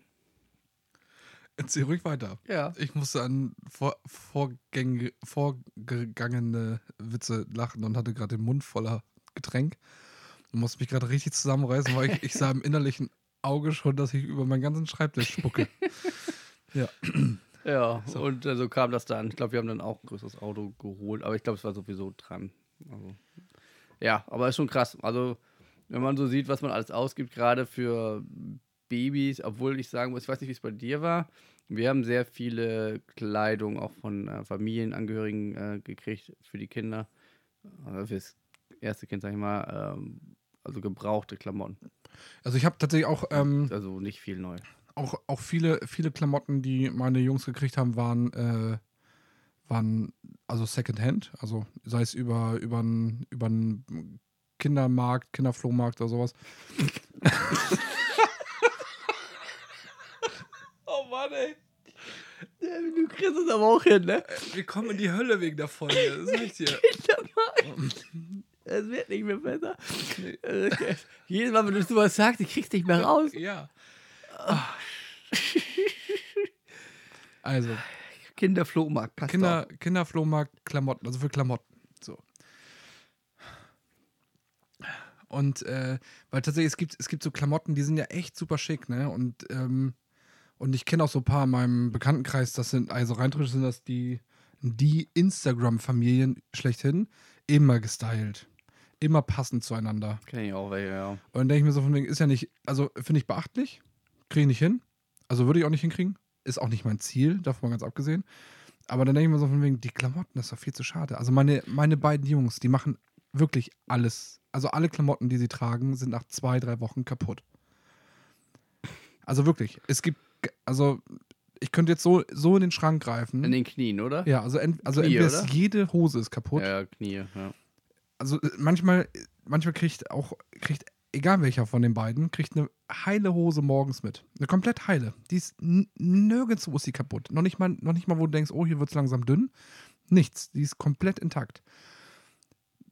Erzähl ruhig weiter. Ja. Ich musste an vor, vorgäng, vorgegangene Witze lachen und hatte gerade den Mund voller Getränk. Und musste mich gerade richtig zusammenreißen, weil ich, ich sah im innerlichen Auge schon, dass ich über meinen ganzen Schreibtisch spucke. ja. Ja, und äh, so kam das dann. Ich glaube, wir haben dann auch ein größeres Auto geholt, aber ich glaube, es war sowieso dran. Also, ja, aber ist schon krass. Also, wenn man so sieht, was man alles ausgibt, gerade für Babys, obwohl ich sagen muss, ich weiß nicht, wie es bei dir war. Wir haben sehr viele Kleidung auch von äh, Familienangehörigen äh, gekriegt für die Kinder. Also fürs erste Kind, sag ich mal, ähm, also gebrauchte Klamotten. Also ich habe tatsächlich auch, ähm, Also nicht viel neu. auch, auch viele, viele Klamotten, die meine Jungs gekriegt haben, waren, äh, waren also Secondhand. Also sei es über, über einen über einen Kindermarkt, Kinderflohmarkt oder sowas. Oh Mann, ey. Du kriegst es aber auch hin, ne? Wir kommen in die Hölle wegen der Folge, das sag ich dir. Es wird nicht mehr besser. Äh, Jedes Mal, wenn du sowas sagst, ich krieg's nicht mehr raus. Ja. Also, Kinderflohmarkt, passt Kinder, Kinderflohmarkt, Klamotten, also für Klamotten. So. Und äh, weil tatsächlich, es gibt, es gibt so Klamotten, die sind ja echt super schick, ne? Und, ähm, und ich kenne auch so ein paar in meinem Bekanntenkreis, das sind, also rein theoretisch sind das die, die Instagram-Familien schlechthin, immer gestylt. Immer passend zueinander. doch. Kenn ich auch welche, ja. Und dann denke ich mir so von wegen, ist ja nicht, also finde ich beachtlich, kriege ich nicht hin. Also würde ich auch nicht hinkriegen. Ist auch nicht mein Ziel, davon mal ganz abgesehen. Aber dann denke ich mir so von wegen, die Klamotten, das ist doch viel zu schade. Also meine, meine beiden Jungs, die machen wirklich alles. Also alle Klamotten, die sie tragen, sind nach zwei, drei Wochen kaputt. Also wirklich, es gibt, also ich könnte jetzt so, so in den Schrank greifen. In den Knien, oder? ja, also, ent, also Knie, entweder ist jede Hose ist kaputt Ja, Knie, ja. also äh, manchmal, manchmal kriegt auch, kriegt, egal welcher von den beiden, kriegt eine heile Hose morgens mit. Eine komplett heile. Die ist nirgendwo ist sie kaputt. Noch nicht mal, noch nicht mal, wo du denkst, oh, hier wird es langsam dünn. Nichts. Die ist komplett intakt.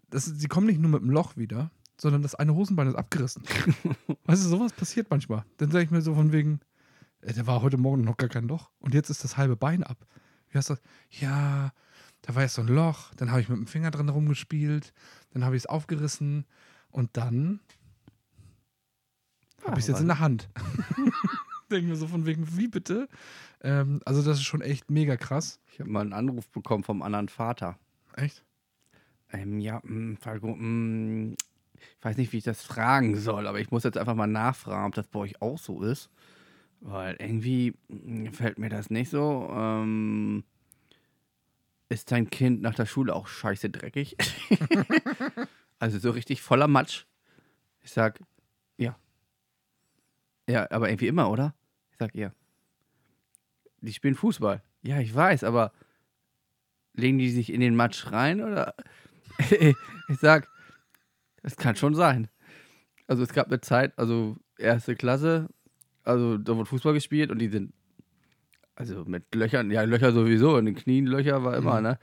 Das sie kommen nicht nur mit dem Loch wieder, sondern das eine Hosenbein ist abgerissen. weißt du, sowas passiert manchmal. Dann sage ich mir so von wegen, äh, der war heute Morgen noch gar kein Loch und jetzt ist das halbe Bein ab. Wie hast du das? Ja, da war jetzt so ein Loch, dann habe ich mit dem Finger drin rumgespielt, dann habe ich es aufgerissen und dann habe ich es jetzt in der Hand. Denken wir so von wegen, wie bitte? Ähm, also, das ist schon echt mega krass. Ich habe mal einen Anruf bekommen vom anderen Vater. Echt? Ähm, ja, mh, Falco, mh, ich weiß nicht, wie ich das fragen soll, aber ich muss jetzt einfach mal nachfragen, ob das bei euch auch so ist. Weil irgendwie mh, fällt mir das nicht so. Ähm, ist dein Kind nach der Schule auch scheiße dreckig? also so richtig voller Matsch. Ich sag, ja. Ja, aber irgendwie immer, oder? Ich sag, ja. Die spielen Fußball. Ja, ich weiß, aber legen die sich in den Matsch rein oder? ich sag, das kann schon sein. Also es gab eine Zeit, also erste Klasse, also da wurde Fußball gespielt und die sind, also mit Löchern, ja Löcher sowieso, in den Knien Löcher war immer, Mhm. ne?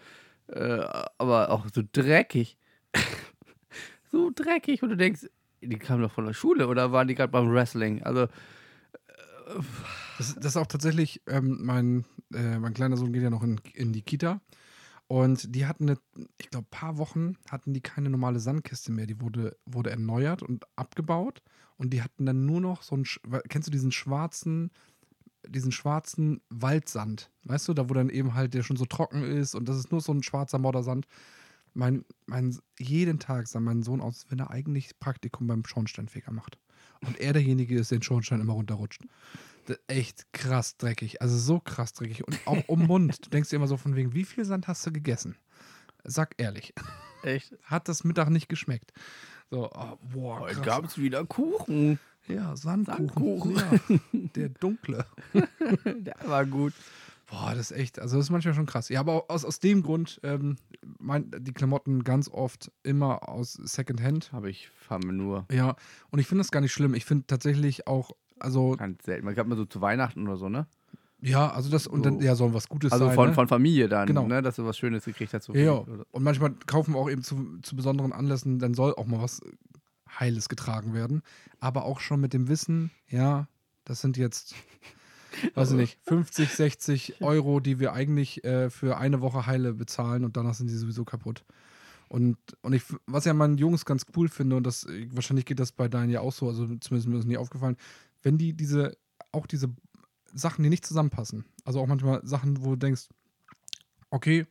Äh, aber auch so dreckig. so dreckig und du denkst, die kamen doch von der Schule oder waren die gerade beim Wrestling? Also Das, das ist auch tatsächlich, ähm, mein, äh, mein kleiner Sohn geht ja noch in, in die Kita. Und die hatten, eine, ich glaube, paar Wochen hatten die keine normale Sandkiste mehr. Die wurde, wurde erneuert und abgebaut. Und die hatten dann nur noch so ein, sch- kennst du diesen schwarzen, diesen schwarzen Waldsand? Weißt du, da wo dann eben halt der schon so trocken ist und das ist nur so ein schwarzer Moddersand. Mein, mein, jeden Tag sah mein Sohn aus, wenn er eigentlich Praktikum beim Schornsteinfeger macht. Und er derjenige ist, den Schornstein immer runterrutscht. Das ist echt krass dreckig. Also so krass dreckig. Und auch um Mund. Du denkst dir immer so von wegen, wie viel Sand hast du gegessen? Sag ehrlich. echt, Hat das Mittag nicht geschmeckt? So, oh, boah, heute gab es wieder Kuchen. Ja, Sandkuchen. Sandkuchen. Ja, der dunkle. Der war gut. Boah, das ist echt, also das ist manchmal schon krass. Ja, aber aus, aus dem Grund, ähm, mein, die Klamotten ganz oft immer aus Secondhand. Habe ich fahre nur Ja, und ich finde das gar nicht schlimm. Ich finde tatsächlich auch, also, ganz selten. Man gab mal so zu Weihnachten oder so, ne? Ja, also das, und dann, So. ja, soll was Gutes Also sein. von, ne? von Familie dann, Genau. ne? Dass du was Schönes gekriegt hast. So Ja, Und manchmal kaufen wir auch eben zu, zu besonderen Anlässen, dann soll auch mal was Heiles getragen werden. Aber auch schon mit dem Wissen, ja, das sind jetzt, weiß ich nicht, 50, 60 Euro, die wir eigentlich äh, für eine Woche Heile bezahlen und danach sind die sowieso kaputt. Und, und ich, was ja meinen Jungs ganz cool finde, und das wahrscheinlich geht das bei deinen ja auch so, also zumindest mir ist nie aufgefallen, wenn die diese, auch diese Sachen, die nicht zusammenpassen, also auch manchmal Sachen, wo du denkst, okay,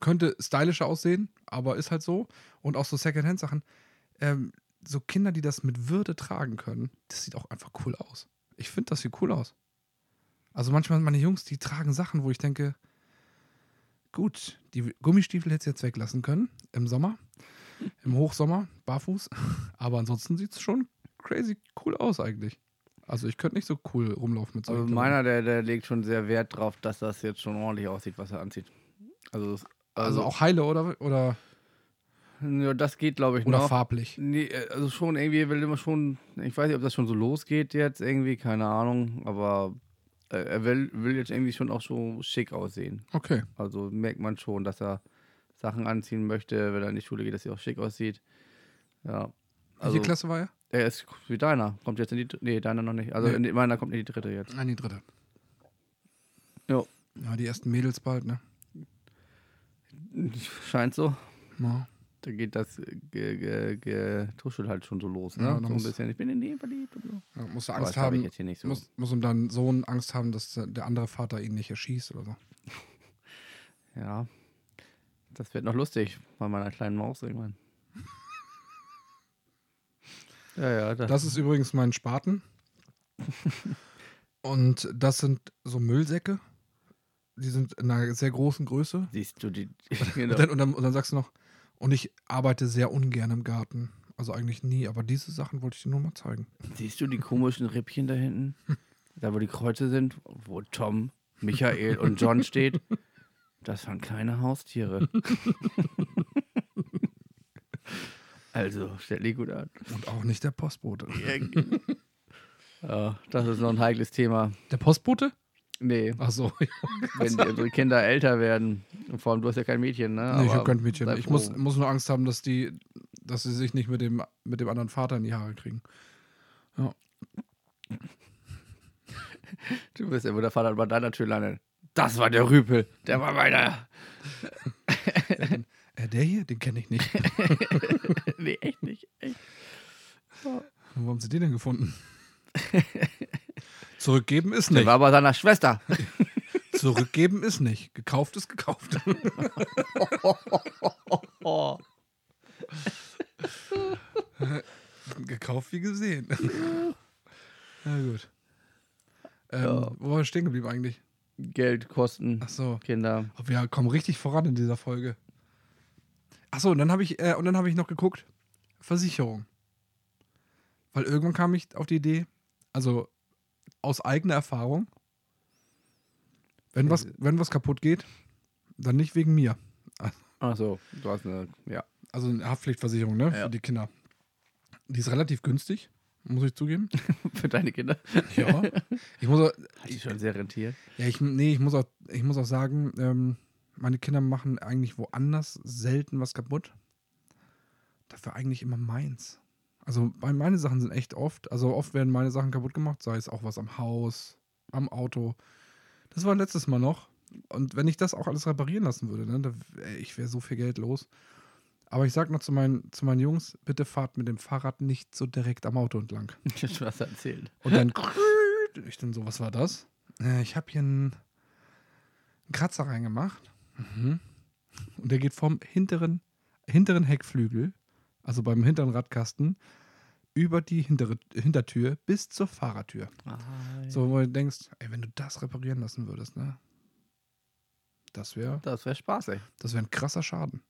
könnte stylischer aussehen, aber ist halt so. Und auch so Secondhand-Sachen. Ähm, so Kinder, die das mit Würde tragen können, das sieht auch einfach cool aus. Ich finde, das sieht cool aus. Also manchmal meine Jungs, die tragen Sachen, wo ich denke, gut, die Gummistiefel hätte jetzt weglassen können im Sommer, im Hochsommer, barfuß. Aber ansonsten sieht es schon crazy cool aus eigentlich. Also ich könnte nicht so cool rumlaufen mit so Also meiner, der, der legt schon sehr Wert drauf, dass das jetzt schon ordentlich aussieht, was er anzieht. Also, das- also auch heile oder oder, ja, das geht, glaube ich, oder noch. farblich. Nee, äh, also schon irgendwie will immer schon, ich weiß nicht, ob das schon so losgeht jetzt irgendwie, keine Ahnung, aber äh, er will, will jetzt irgendwie schon auch so schick aussehen. Okay. Also merkt man schon, dass er Sachen anziehen möchte, wenn er in die Schule geht, dass er auch schick aussieht. Ja. Also, Welche Klasse war er? er ist wie deiner, kommt jetzt in die, nee, deiner noch nicht. Also Nee. in meiner kommt in die dritte jetzt. Nein, die dritte. Jo. Ja, die ersten Mädels bald, ne? Scheint so. Ja. Da geht das ge, ge, Getuschel halt schon so los, ne? Ja, so ein bisschen. Ich bin in die verliebt und so. Ja, musst du Aber Angst ich haben, jetzt hier nicht so. muss, muss um deinen Sohn Angst haben, dass der der andere Vater ihn nicht erschießt oder so. Ja. Das wird noch lustig bei meiner kleinen Maus irgendwann. Ja, ja, das, Das ist übrigens mein Spaten. Und das sind so Müllsäcke. Die sind in einer sehr großen Größe. siehst du die. Und, genau. dann, und, dann, und dann sagst du noch, und ich arbeite sehr ungern im Garten. Also eigentlich nie, aber diese Sachen wollte ich dir nur mal zeigen. Siehst du die komischen Rippchen da hinten? Da, wo die Kreuze sind, wo Tom, Michael und John steht. Das waren kleine Haustiere. Also, stell dich gut an. Und auch nicht der Postbote. Ja, das ist noch ein heikles Thema. Der Postbote? Nee, Ach so. wenn unsere Kinder älter werden. Vor allem, du hast ja kein Mädchen, ne? Nee, ich habe kein Mädchen. Ich muss, muss nur Angst haben, dass die, dass sie sich nicht mit dem, mit dem anderen Vater in die Haare kriegen. Du bist ja, wo der Vater bei deiner Tür landet. Das war der Rüpel. Der war meiner. Äh, der hier, den kenne ich nicht. nee, echt nicht. Echt. Wo haben sie den denn gefunden? Zurückgeben ist Der nicht. war bei seiner Schwester. Zurückgeben ist nicht. Gekauft ist gekauft. Gekauft wie gesehen. Na gut. Ähm, Ja. Wo war wir stehen geblieben eigentlich? Geld, Kosten, Ach so. Kinder. Wir kommen richtig voran in dieser Folge. Ach so, und dann habe ich, äh, und dann habe ich noch geguckt, Versicherung. Weil irgendwann kam ich auf die Idee, also aus eigener Erfahrung, wenn was, wenn was kaputt geht, dann nicht wegen mir. Ach so, du hast eine, ja. Also eine Haftpflichtversicherung, ne, Ja. für die Kinder. Die ist relativ günstig, muss ich zugeben. Für deine Kinder. Ja. Ich muss auch, Hat die schon sehr rentiert. Ja, ich, nee, ich muss auch, ich muss auch sagen, ähm, meine Kinder machen eigentlich woanders selten was kaputt. Dafür eigentlich immer meins. Also meine Sachen sind echt oft, also oft werden meine Sachen kaputt gemacht, sei es auch was am Haus, am Auto. Das war letztes Mal noch. Und wenn ich das auch alles reparieren lassen würde, ne, ey, ich wäre so viel Geld los. Aber ich sag noch zu meinen, zu meinen Jungs, bitte fahrt mit dem Fahrrad nicht so direkt am Auto entlang. Ich was erzählt. Und dann, ich dann so, was war das? Äh, ich habe hier einen Kratzer reingemacht. Mhm. Und der geht vom hinteren, hinteren Heckflügel, also beim hinteren Radkasten, über die hintere Hintertür bis zur Fahrertür. So, wo du denkst, ey, wenn du das reparieren lassen würdest, ne? Das wäre Das wäre spaßig. das wär ein krasser Schaden.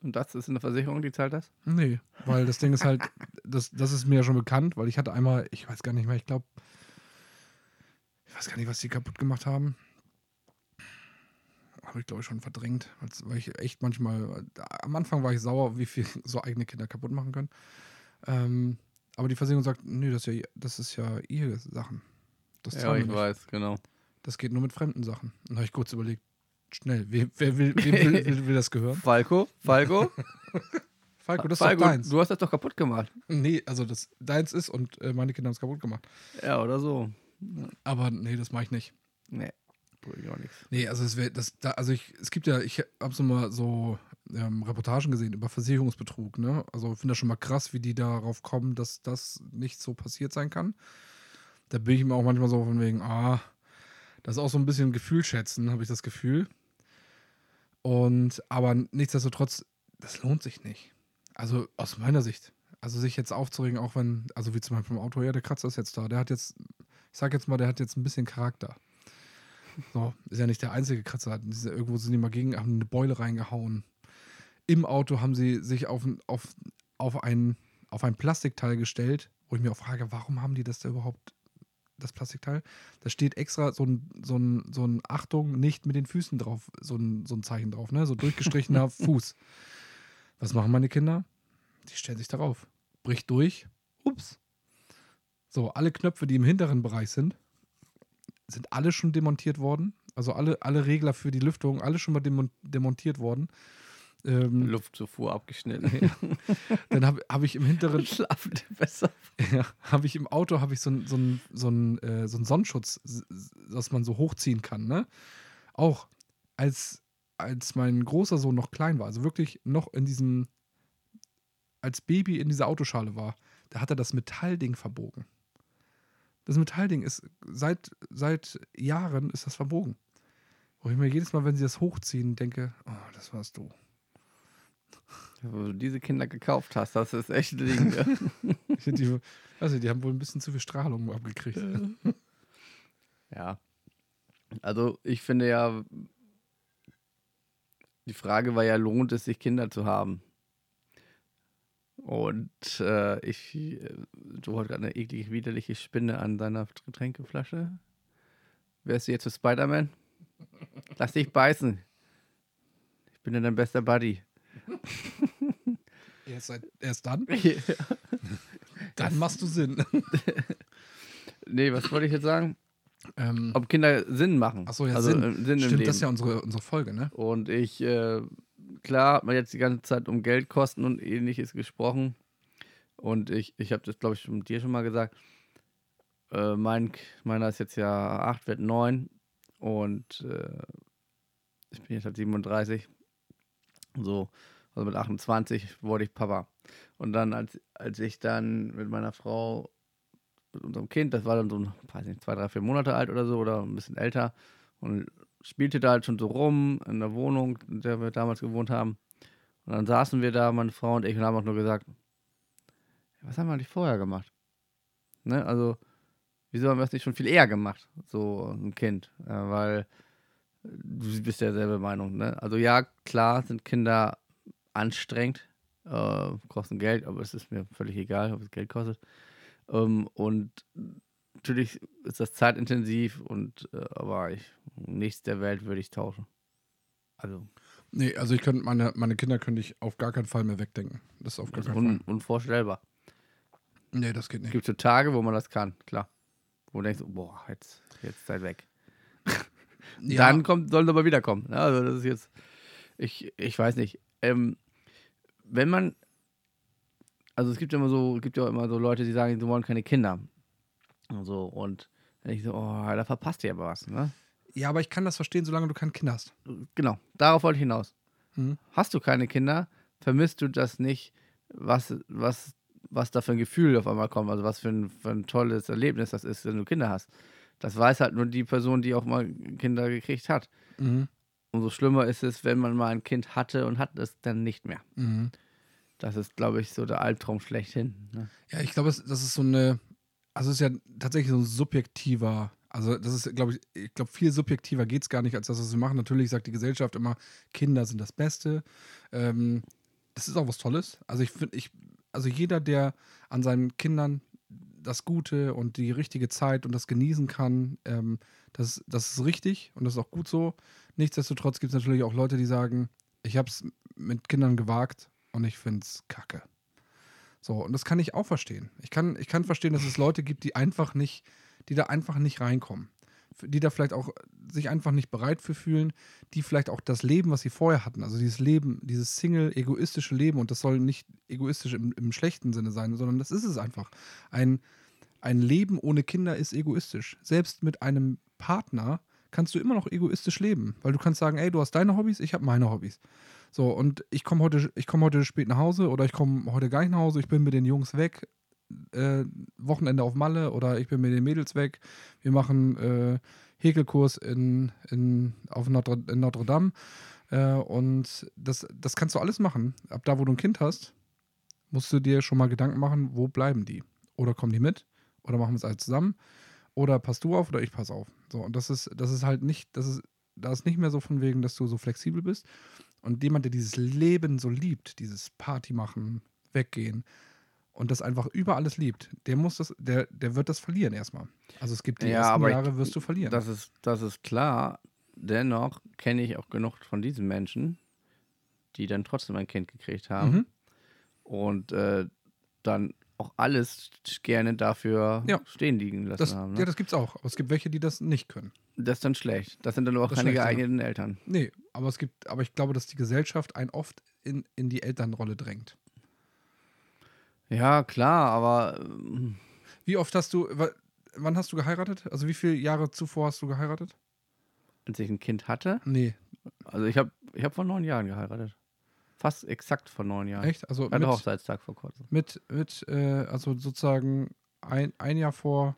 Und das ist eine Versicherung, die zahlt das? Nee, weil das Ding ist halt, das, das ist mir ja schon bekannt, weil ich hatte einmal, ich weiß gar nicht mehr, ich glaube, ich weiß gar nicht, was die kaputt gemacht haben. Habe ich, glaube ich, schon verdrängt, weil ich echt manchmal, am Anfang war ich sauer, wie viel so eigene Kinder kaputt machen können. Ähm, aber die Versicherung sagt, nee, das ist ja, das ist ja ihre Sachen. Das Ja, ich nicht. weiß, genau. Das geht nur mit fremden Sachen. Und habe ich kurz überlegt, schnell, wer, wer will, wem will, will, will das gehören? Falco? Falco? Falco, das ist Falco, doch deins. du hast das doch kaputt gemacht. Nee, also das deins ist und äh, meine Kinder haben es kaputt gemacht. Ja, oder so. Aber nee, das mache ich nicht. Nee, bringt auch nichts. Nee, also es wäre das da, also ich, es gibt ja, ich habe so mal so ähm, Reportagen gesehen über Versicherungsbetrug, ne? Also ich finde das schon mal krass, wie die darauf kommen, dass das nicht so passiert sein kann. Da bin ich mir auch manchmal so von wegen, ah, das ist auch so ein bisschen Gefühl schätzen, habe ich das Gefühl. Und aber nichtsdestotrotz, das lohnt sich nicht. Also aus meiner Sicht. Also sich jetzt aufzuregen, auch wenn, also wie zum Beispiel im Auto, ja, der Kratzer ist jetzt da, der hat jetzt, ich sag jetzt mal, der hat jetzt ein bisschen Charakter. So, ist ja nicht der einzige Kratzer. Irgendwo sind die mal gegen, haben eine Beule reingehauen. Im Auto haben sie sich auf, ein- auf, auf, ein, auf ein Plastikteil gestellt, wo ich mir auch frage, warum haben die das da überhaupt, das Plastikteil? Da steht extra so ein, so ein, so ein Achtung, nicht mit den Füßen drauf, so ein, so ein Zeichen drauf, ne? So durchgestrichener Fuß. Was machen meine Kinder? Die stellen sich darauf. Bricht durch. Ups. So, alle Knöpfe, die im hinteren Bereich sind, sind alle schon demontiert worden. Also alle, alle Regler für die Lüftung, alle schon mal demon demontiert worden. Ähm, Luftzufuhr abgeschnitten. dann habe hab ich im hinteren, Schlafen besser. ja, habe ich im Auto habe ich so einen so so äh, so ein Sonnenschutz, dass man so hochziehen kann. Ne? Auch als, als mein großer Sohn noch klein war, also wirklich noch in diesem, als Baby in dieser Autoschale war, da hat er das Metallding verbogen. Das Metallding ist seit, seit Jahren ist das verbogen. Wo ich mir jedes Mal, wenn sie das hochziehen, denke, oh, das warst du. Wo du diese Kinder gekauft hast, das ist echt ein Ding. find die, also die haben wohl ein bisschen zu viel Strahlung abgekriegt. ja. Also ich finde ja, die Frage war ja, lohnt es sich Kinder zu haben? Und äh, ich, du hast gerade eine eklige, widerliche Spinne an deiner Getränkeflasche. Wärst du jetzt für Spider-Man? Lass dich beißen. Ich bin ja dein bester Buddy. Erst, seit, erst dann, dann machst du Sinn. nee, was wollte ich jetzt sagen? ähm, Ob Kinder Sinn machen. Achso, ja, also, Sinn. äh, Sinn im Stimmt, das ist ja unsere, unsere Folge, ne? Und ich, äh, klar, hat man jetzt die ganze Zeit um Geldkosten und ähnliches gesprochen. Und ich, ich habe das, glaube ich, schon, dir schon mal gesagt. Äh, mein, meiner ist jetzt ja 8, wird 9. Und äh, ich bin jetzt halt 37. So, also mit 28 wurde ich Papa. Und dann, als, als ich dann mit meiner Frau mit unserem Kind, das war dann so, weiß nicht, zwei, drei, vier Monate alt oder so oder ein bisschen älter und spielte da halt schon so rum in der Wohnung, in der wir damals gewohnt haben. Und dann saßen wir da, meine Frau und ich, und haben auch nur gesagt, was haben wir eigentlich vorher gemacht? Ne? Also, wieso haben wir das nicht schon viel eher gemacht, so ein Kind? Ja, weil du bist ja derselbe Meinung, ne? Also ja, klar sind Kinder anstrengend, äh, kosten Geld, aber es ist mir völlig egal, ob es Geld kostet. Ähm, und natürlich ist das zeitintensiv und äh, aber ich, nichts der Welt würde ich tauschen. Also. Nee, also ich könnte meine, meine Kinder könnte ich auf gar keinen Fall mehr wegdenken. Das ist auf gar keinen un, Fall. unvorstellbar. Nee, das geht Es nicht. gibt so Tage, wo man das kann, klar. Wo du denkst, boah, jetzt, jetzt seid weg. Ja. Dann kommt, sollen sie aber wiederkommen. Also das ist jetzt, ich, ich weiß nicht. Ähm, wenn man, also es gibt ja immer so, gibt ja immer so Leute, die sagen, sie wollen keine Kinder. Und so, und ich so, oh, da verpasst ihr aber was, ne? Ja, aber ich kann das verstehen, solange du keine Kinder hast. Genau, darauf wollte ich hinaus. Mhm. Hast du keine Kinder, vermisst du das nicht, was, was, was da für ein Gefühl auf einmal kommt, also was für ein, für ein tolles Erlebnis das ist, wenn du Kinder hast. Das weiß halt nur die Person, die auch mal Kinder gekriegt hat. Mhm. Umso schlimmer ist es, wenn man mal ein Kind hatte und hat es dann nicht mehr. Mhm. Das ist, glaube ich, so der Albtraum schlechthin. Ne? Ja, ich glaube, das ist so eine, also es ist ja tatsächlich so ein subjektiver, also das ist, glaube ich, ich glaube, viel subjektiver geht es gar nicht, als das, was wir machen. Natürlich sagt die Gesellschaft immer, Kinder sind das Beste. Ähm, das ist auch was Tolles. Also ich finde, ich, also jeder, der an seinen Kindern das Gute und die richtige Zeit und das genießen kann, ähm, das, das ist richtig und das ist auch gut so. Nichtsdestotrotz gibt es natürlich auch Leute, die sagen, ich habe es mit Kindern gewagt und ich finde es kacke. So, und das kann ich auch verstehen. Ich kann, ich kann verstehen, dass es Leute gibt, die einfach nicht, die da einfach nicht reinkommen. Die da vielleicht auch sich einfach nicht bereit für fühlen, die vielleicht auch das Leben, was sie vorher hatten, also dieses Leben, dieses Single, egoistische Leben, und das soll nicht egoistisch im, im schlechten Sinne sein, sondern das ist es einfach. Ein, ein Leben ohne Kinder ist egoistisch. Selbst mit einem Partner kannst du immer noch egoistisch leben, weil du kannst sagen, ey, du hast deine Hobbys, ich habe meine Hobbys. So, und ich komme heute, ich heute spät nach Hause oder ich komme heute gar nicht nach Hause, ich bin mit den Jungs weg, äh, Wochenende auf Malle oder ich bin mit den Mädels weg. Wir machen äh, Häkelkurs in, in, auf Notre, in Notre Dame. Äh, und das, das kannst du alles machen. Ab da, wo du ein Kind hast, musst du dir schon mal Gedanken machen, wo bleiben die? Oder kommen die mit? Oder machen wir es alles zusammen? Oder passt du auf oder ich pass auf? So, und das ist, das ist halt nicht, das ist, da ist nicht mehr so von wegen, dass du so flexibel bist. Und jemand, der dieses Leben so liebt, dieses Party machen, weggehen und das einfach über alles liebt, der muss das, der, der wird das verlieren erstmal. Also es gibt die Ja, ersten aber ich- Jahre wirst du verlieren. Das ist, das ist klar. Dennoch kenne ich auch genug von diesen Menschen, die dann trotzdem ein Kind gekriegt haben Mhm. und äh, dann auch alles gerne dafür Ja. stehen liegen lassen Das, haben. Ne? Ja, das gibt's auch. Aber es gibt welche, die das nicht können. das ist dann schlecht. Das sind dann auch Das keine geeigneten Eltern. Nee, aber es gibt, aber ich glaube, dass die Gesellschaft einen oft in, in die Elternrolle drängt. Ja, klar, aber ähm, Wie oft hast du, wa- wann hast du geheiratet? Also wie viele Jahre zuvor hast du geheiratet? als ich ein Kind hatte, Nee, also ich habe ich hab vor neun Jahren geheiratet. Fast exakt vor neun Jahren. echt? Also mit, Hochzeitstag vor kurzem. mit, mit äh, also sozusagen ein, ein Jahr vor.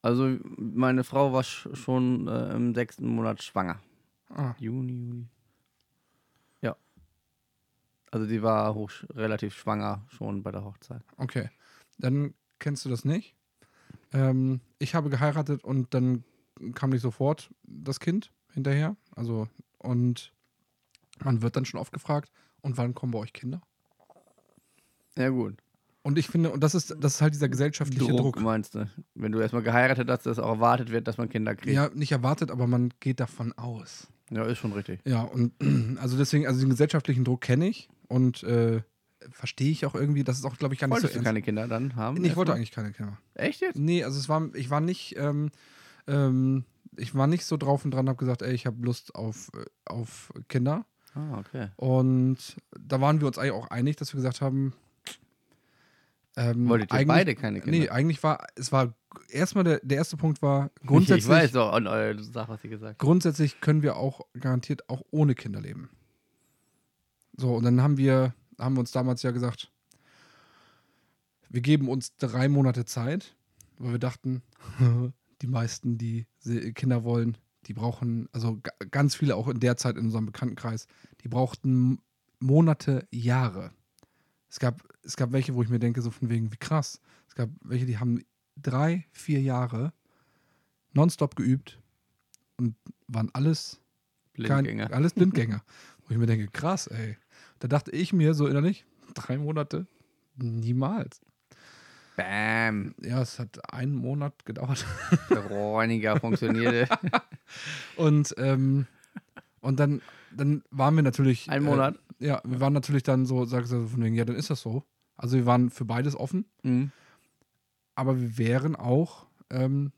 Also meine Frau war sch schon äh, im sechsten Monat schwanger. Ah, Juni, Juli. Ja. Also die war hoch, relativ schwanger schon bei der Hochzeit. okay. Dann kennst du das nicht. Ähm, ich habe geheiratet und dann kam nicht sofort das Kind hinterher. Also, und man wird dann schon oft gefragt, und wann kommen bei euch Kinder? Ja gut. Und ich finde, und das ist, das ist halt dieser gesellschaftliche Druck. meinst du? Wenn du erstmal geheiratet hast, dass auch erwartet wird, dass man Kinder kriegt. Ja, nicht erwartet, aber man geht davon aus. ja ist schon richtig. Ja, und also deswegen, also den gesellschaftlichen Druck kenne ich und äh, verstehe ich auch irgendwie. Das ist auch, glaube ich, gar nicht Wolltest so du keine Kinder dann haben? Nee, ich wollte eigentlich keine Kinder. Echt jetzt? Nee, also es war, ich war nicht, ähm, ähm, ich war nicht so drauf und dran, habe gesagt, ey, ich habe Lust auf, äh, auf Kinder. Ah, okay. Und da waren wir uns eigentlich auch einig, dass wir gesagt haben, ähm, Wolltet ihr eigentlich- beide keine Kinder? Nee, eigentlich war, es war erstmal der, der erste Punkt war, grundsätzlich, Ich weiß doch, eure Sache, was ihr gesagt habt. grundsätzlich können wir auch garantiert auch ohne Kinder leben. So, und dann haben wir, haben wir uns damals ja gesagt, wir geben uns drei Monate Zeit weil wir dachten, die meisten, die Kinder wollen, die brauchen, also ga- ganz viele auch in der Zeit in unserem Bekanntenkreis, die brauchten Monate, Jahre. Es gab, es gab welche, wo ich mir denke, so von wegen, wie krass. Es gab welche, die haben drei, vier Jahre nonstop geübt und waren alles kein- Blindgänger. alles Blindgänger. Wo ich mir denke, krass, ey. Da dachte ich mir so innerlich, drei Monate? Niemals. Bam. Ja, es hat einen Monat gedauert. Der Reiniger funktionierte. Und, ähm, und dann, dann waren wir natürlich. Ein Monat. Äh, ja, wir waren natürlich dann so, sagst du von wegen, ja, dann ist das so. Also wir waren für beides offen, Mhm. aber wir wären auch, ähm,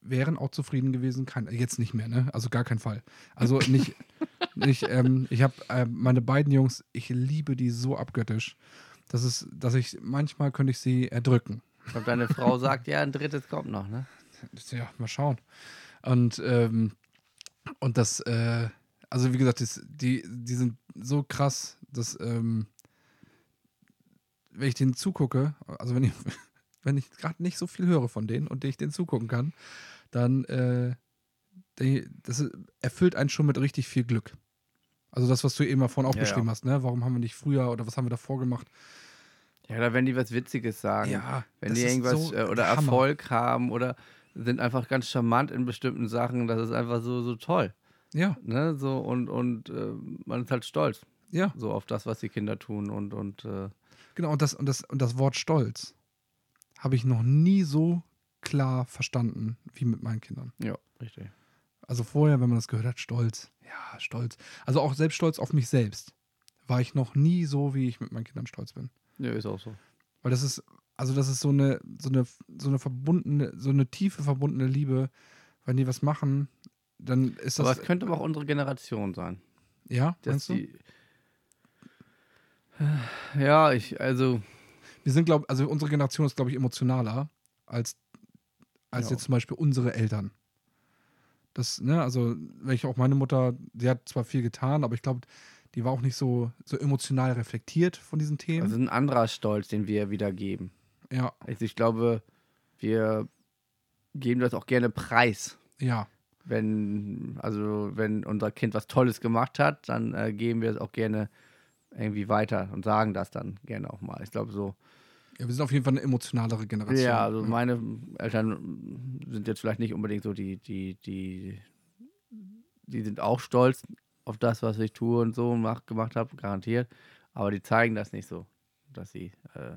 wären auch zufrieden gewesen. Kein, jetzt nicht mehr, ne? Also gar kein Fall. Also nicht, nicht ähm, ich habe äh, meine beiden Jungs, ich liebe die so abgöttisch, dass es, dass ich manchmal könnte ich sie erdrücken. Ich glaube, deine Frau sagt, ja, ein drittes kommt noch, ne? Ja, mal schauen. Und, ähm, und das, äh, also wie gesagt, das, die, die sind so krass, dass, ähm, wenn ich denen zugucke, also wenn ich, wenn ich gerade nicht so viel höre von denen und ich denen zugucken kann, dann, äh, die, das erfüllt einen schon mit richtig viel Glück. Also das, was du eben mal vorhin auch Ja, beschrieben ja. hast, ne? Warum haben wir nicht früher oder was haben wir davor gemacht? Ja, oder wenn die was Witziges sagen. Ja, wenn die irgendwas so äh, oder der Hammer. Erfolg haben oder sind einfach ganz charmant in bestimmten Sachen. Das ist einfach so, so toll. Ja, Ne? So, und und äh, man ist halt stolz ja, so auf das, was die Kinder tun. Und, und äh, genau. Und das, und das, und das Wort Stolz habe ich noch nie so klar verstanden wie mit meinen Kindern. ja, richtig. Also vorher, wenn man das gehört hat, Stolz. Ja, Stolz. Also auch selbst stolz auf mich selbst. War ich noch nie so, wie ich mit meinen Kindern stolz bin. Ja, ist auch so. Weil das ist, also das ist so eine, so eine, so eine verbundene, so eine tiefe verbundene Liebe. Wenn die was machen, dann ist das. Aber es könnte aber auch unsere Generation sein. ja, Dass meinst du? die, ja, ich, also, Wir sind, glaube also unsere Generation ist, glaube ich, emotionaler als, als Ja. jetzt zum Beispiel unsere Eltern. Das, ne, also, wenn ich auch meine Mutter, die hat zwar viel getan, aber ich glaube, die war auch nicht so, so emotional reflektiert von diesen Themen. das ist ein anderer Stolz, den wir wiedergeben. ja, Also ich glaube, wir geben das auch gerne preis. ja, Wenn, also wenn unser Kind was Tolles gemacht hat, dann äh, geben wir es auch gerne irgendwie weiter und sagen das dann gerne auch mal. Ich glaube so. ja. Wir sind auf jeden Fall eine emotionalere Generation. Ja, also meine Eltern sind jetzt vielleicht nicht unbedingt so die, die, die, die sind auch stolz auf das, was ich tue und so mach, gemacht habe, garantiert. Aber die zeigen das nicht so, dass sie äh,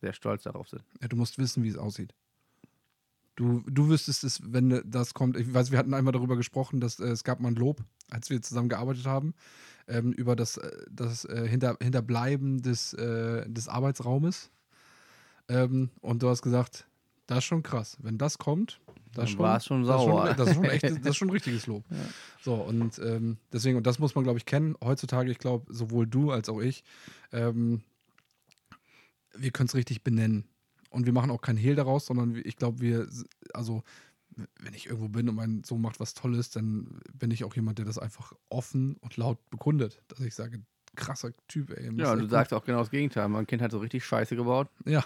sehr stolz darauf sind. Ja, du musst wissen, wie es aussieht. Du, du wüsstest es, wenn das kommt. Ich weiß, wir hatten einmal darüber gesprochen, dass äh, es gab mal ein Lob, als wir zusammen gearbeitet haben, ähm, über das, äh, das äh, Hinter, Hinterbleiben des, äh, des Arbeitsraumes. Ähm, und du hast gesagt, das ist schon krass. Wenn das kommt, das Dann ist schon, schon das ist schon, sauer. das ist schon echt, das ist schon ein richtiges Lob. So, und ähm, deswegen, und das muss man, glaube ich, kennen. Heutzutage, ich glaube, sowohl du als auch ich, ähm, wir können es richtig benennen. Und wir machen auch keinen Hehl daraus, sondern ich glaube, wir, also, wenn ich irgendwo bin und mein Sohn macht was Tolles, dann bin ich auch jemand, der das einfach offen und laut bekundet. Dass ich sage, krasser Typ, ey. Ja, du sagst auch genau das Gegenteil. Mein Kind hat so richtig Scheiße gebaut. Ja,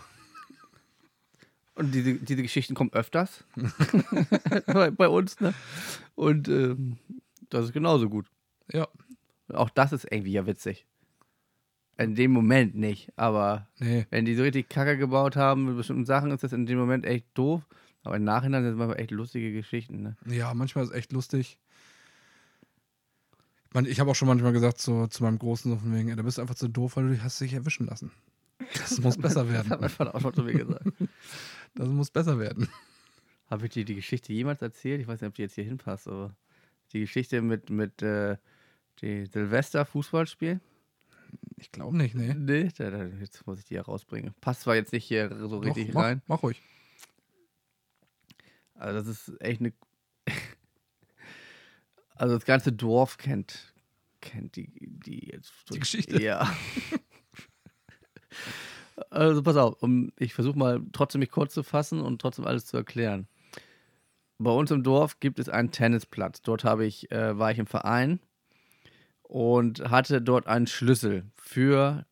Und diese, diese Geschichten kommen öfters bei, bei uns, ne? Und ähm, das ist genauso gut. ja, Auch das ist irgendwie ja witzig. In dem Moment nicht, aber nee, wenn die so richtig Kacke gebaut haben mit bestimmten Sachen, ist das in dem Moment echt doof. Aber im Nachhinein sind es manchmal echt lustige Geschichten, ne? ja, manchmal ist es echt lustig. Ich habe auch schon manchmal gesagt so, zu meinem Großen, so von wegen, ey, da bist du einfach zu doof, weil du hast dich erwischen lassen. Das muss besser Das werden. hat mein Vater auch schon zu mir gesagt. Das muss besser werden. Habe ich dir die Geschichte jemals erzählt? Ich weiß nicht, ob die jetzt hier hinpasst, aber die Geschichte mit, mit äh, die Silvester-Fußballspiel? Ich glaube nicht, nee. Nee, da, da, jetzt muss ich die ja rausbringen. Passt zwar jetzt nicht hier so richtig mach, rein. Mach ruhig. Also das ist echt eine. also das ganze Dorf kennt, kennt die, die jetzt. Die Geschichte? Ja. also pass auf, um, ich versuche mal trotzdem mich kurz zu fassen und trotzdem alles zu erklären. Bei uns im Dorf gibt es einen Tennisplatz. Dort habe ich, äh, war ich im Verein und hatte dort einen Schlüssel für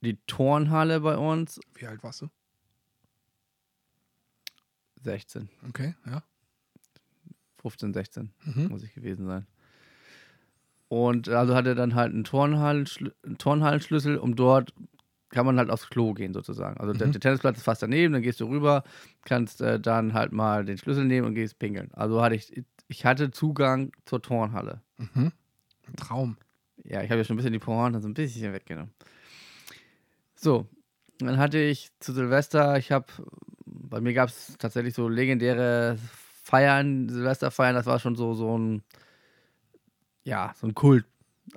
die Turnhalle bei uns Wie alt warst du? 16. Okay, ja. 15, 16 Mhm. muss ich gewesen sein. Und also hatte dann halt einen, Turnhallenschlü einen Turnhallenschlüssel, um dort kann man halt aufs Klo gehen sozusagen. Also der, Mhm. der Tennisplatz ist fast daneben, dann gehst du rüber, kannst äh, dann halt mal den Schlüssel nehmen und gehst pinkeln. Also hatte ich, ich hatte Zugang zur Turnhalle. Mhm. Ein Traum. Ja, ich habe ja schon ein bisschen die Pointe so ein bisschen weggenommen. So, dann hatte ich zu Silvester, ich habe, bei mir gab es tatsächlich so legendäre Feiern, Silvesterfeiern, das war schon so, so ein, ja, so ein Kult.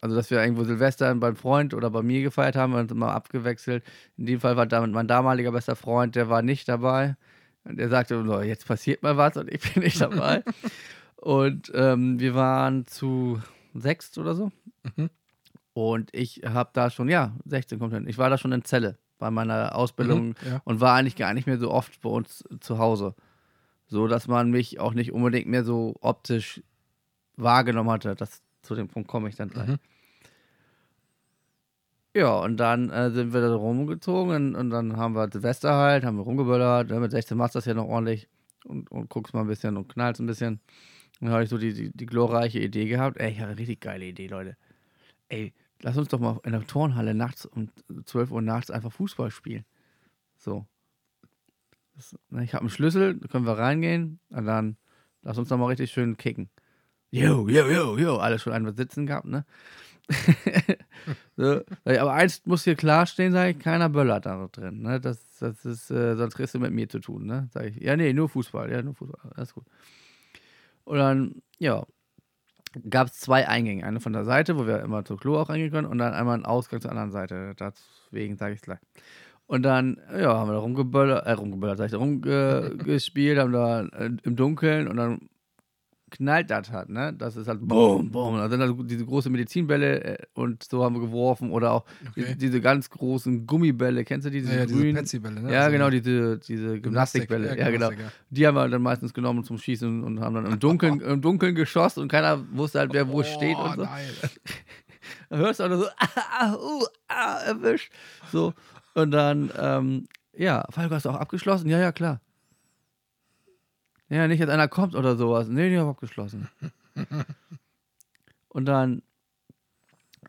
Also, dass wir irgendwo Silvester beim Freund oder bei mir gefeiert haben und immer abgewechselt. In dem Fall war damit mein damaliger bester Freund, der war nicht dabei. Und der sagte, so, jetzt passiert mal was und ich bin nicht dabei. und ähm, wir waren zu sechst oder so. Mhm. Und ich habe da schon, ja, 16 kommt hin. Ich war da schon in Celle bei meiner Ausbildung Mhm, ja. und war eigentlich gar nicht mehr so oft bei uns zu Hause. So dass man mich auch nicht unbedingt mehr so optisch wahrgenommen hatte. Das, zu dem Punkt komme ich dann gleich. Mhm. Ja, und dann äh, sind wir da rumgezogen und, und dann haben wir Silvester halt, haben wir rumgeböllert. Ja, mit 16 machst du das ja noch ordentlich und, und guckst mal ein bisschen und knallst ein bisschen. Und dann habe ich so die, die, die glorreiche Idee gehabt. Ey, ich hatte eine richtig geile Idee, Leute. Ey, lass uns doch mal in der Turnhalle nachts um 12 Uhr nachts einfach Fußball spielen. So. Das, na, ich habe einen Schlüssel, da können wir reingehen und dann lass uns doch mal richtig schön kicken. Jo, jo, jo, jo, alles schon einmal sitzen gehabt, ne? so, aber eins muss hier klar stehen, sage ich, keiner böllert da drin, ne? Das, das ist, äh, sonst kriegst du mit mir zu tun, ne? Sag ich, ja, nee, nur Fußball, ja, nur Fußball, alles gut. Und dann, ja, gab es zwei Eingänge. Eine von der Seite, wo wir immer zur Klo auch reingehen können, und dann einmal einen Ausgang zur anderen Seite. Deswegen sage ich es gleich. Und dann, ja, haben wir da rumgeböllert, äh, rumgeböllert, sag ich, rumgespielt, haben da äh, im Dunkeln und dann knallt das halt, ne? Das ist halt boom, boom. Da sind halt diese große Medizinbälle äh, und so haben wir geworfen oder auch Okay. diese, diese ganz großen Gummibälle, kennst du die, diese ja, ja, diese grünen? Petsy-Bälle, ne? ja, Also genau, diese, diese Gymnastikbälle. Ja, genau. Gymnastik, ja. Die haben wir dann meistens genommen zum Schießen und haben dann im Dunkeln, im Dunkeln geschossen und keiner wusste halt, wer wo steht Oh, und so. nein. Dann hörst du auch nur so, ah, ah, uh, ah, erwischt. So. Und dann, ähm, ja, Falco, hast du auch abgeschlossen? Ja, ja, klar. Ja, nicht, dass einer kommt oder sowas. Nee, ich habe abgeschlossen. Und dann,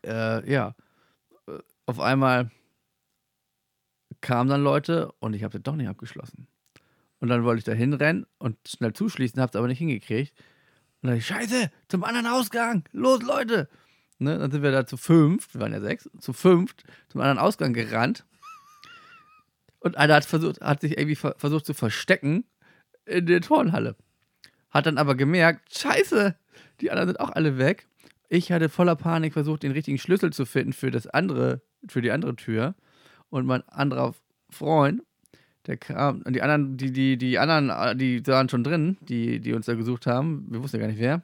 äh, ja, äh, auf einmal kamen dann Leute und ich habe sie doch nicht abgeschlossen. Und dann wollte ich da hinrennen und schnell zuschließen, habe es aber nicht hingekriegt. Und dann, Scheiße, zum anderen Ausgang, los Leute. Ne, dann sind wir da zu fünft, wir waren ja sechs, zu fünft zum anderen Ausgang gerannt. Und einer hat versucht, hat sich irgendwie ver versucht zu verstecken in der Turnhalle. Hat dann aber gemerkt, scheiße, die anderen sind auch alle weg. Ich hatte voller Panik versucht, den richtigen Schlüssel zu finden für das andere, für die andere Tür. Und mein anderer Freund, der kam, und die anderen, die, die, die anderen, die waren schon drin, die, die uns da gesucht haben. Wir wussten ja gar nicht wer.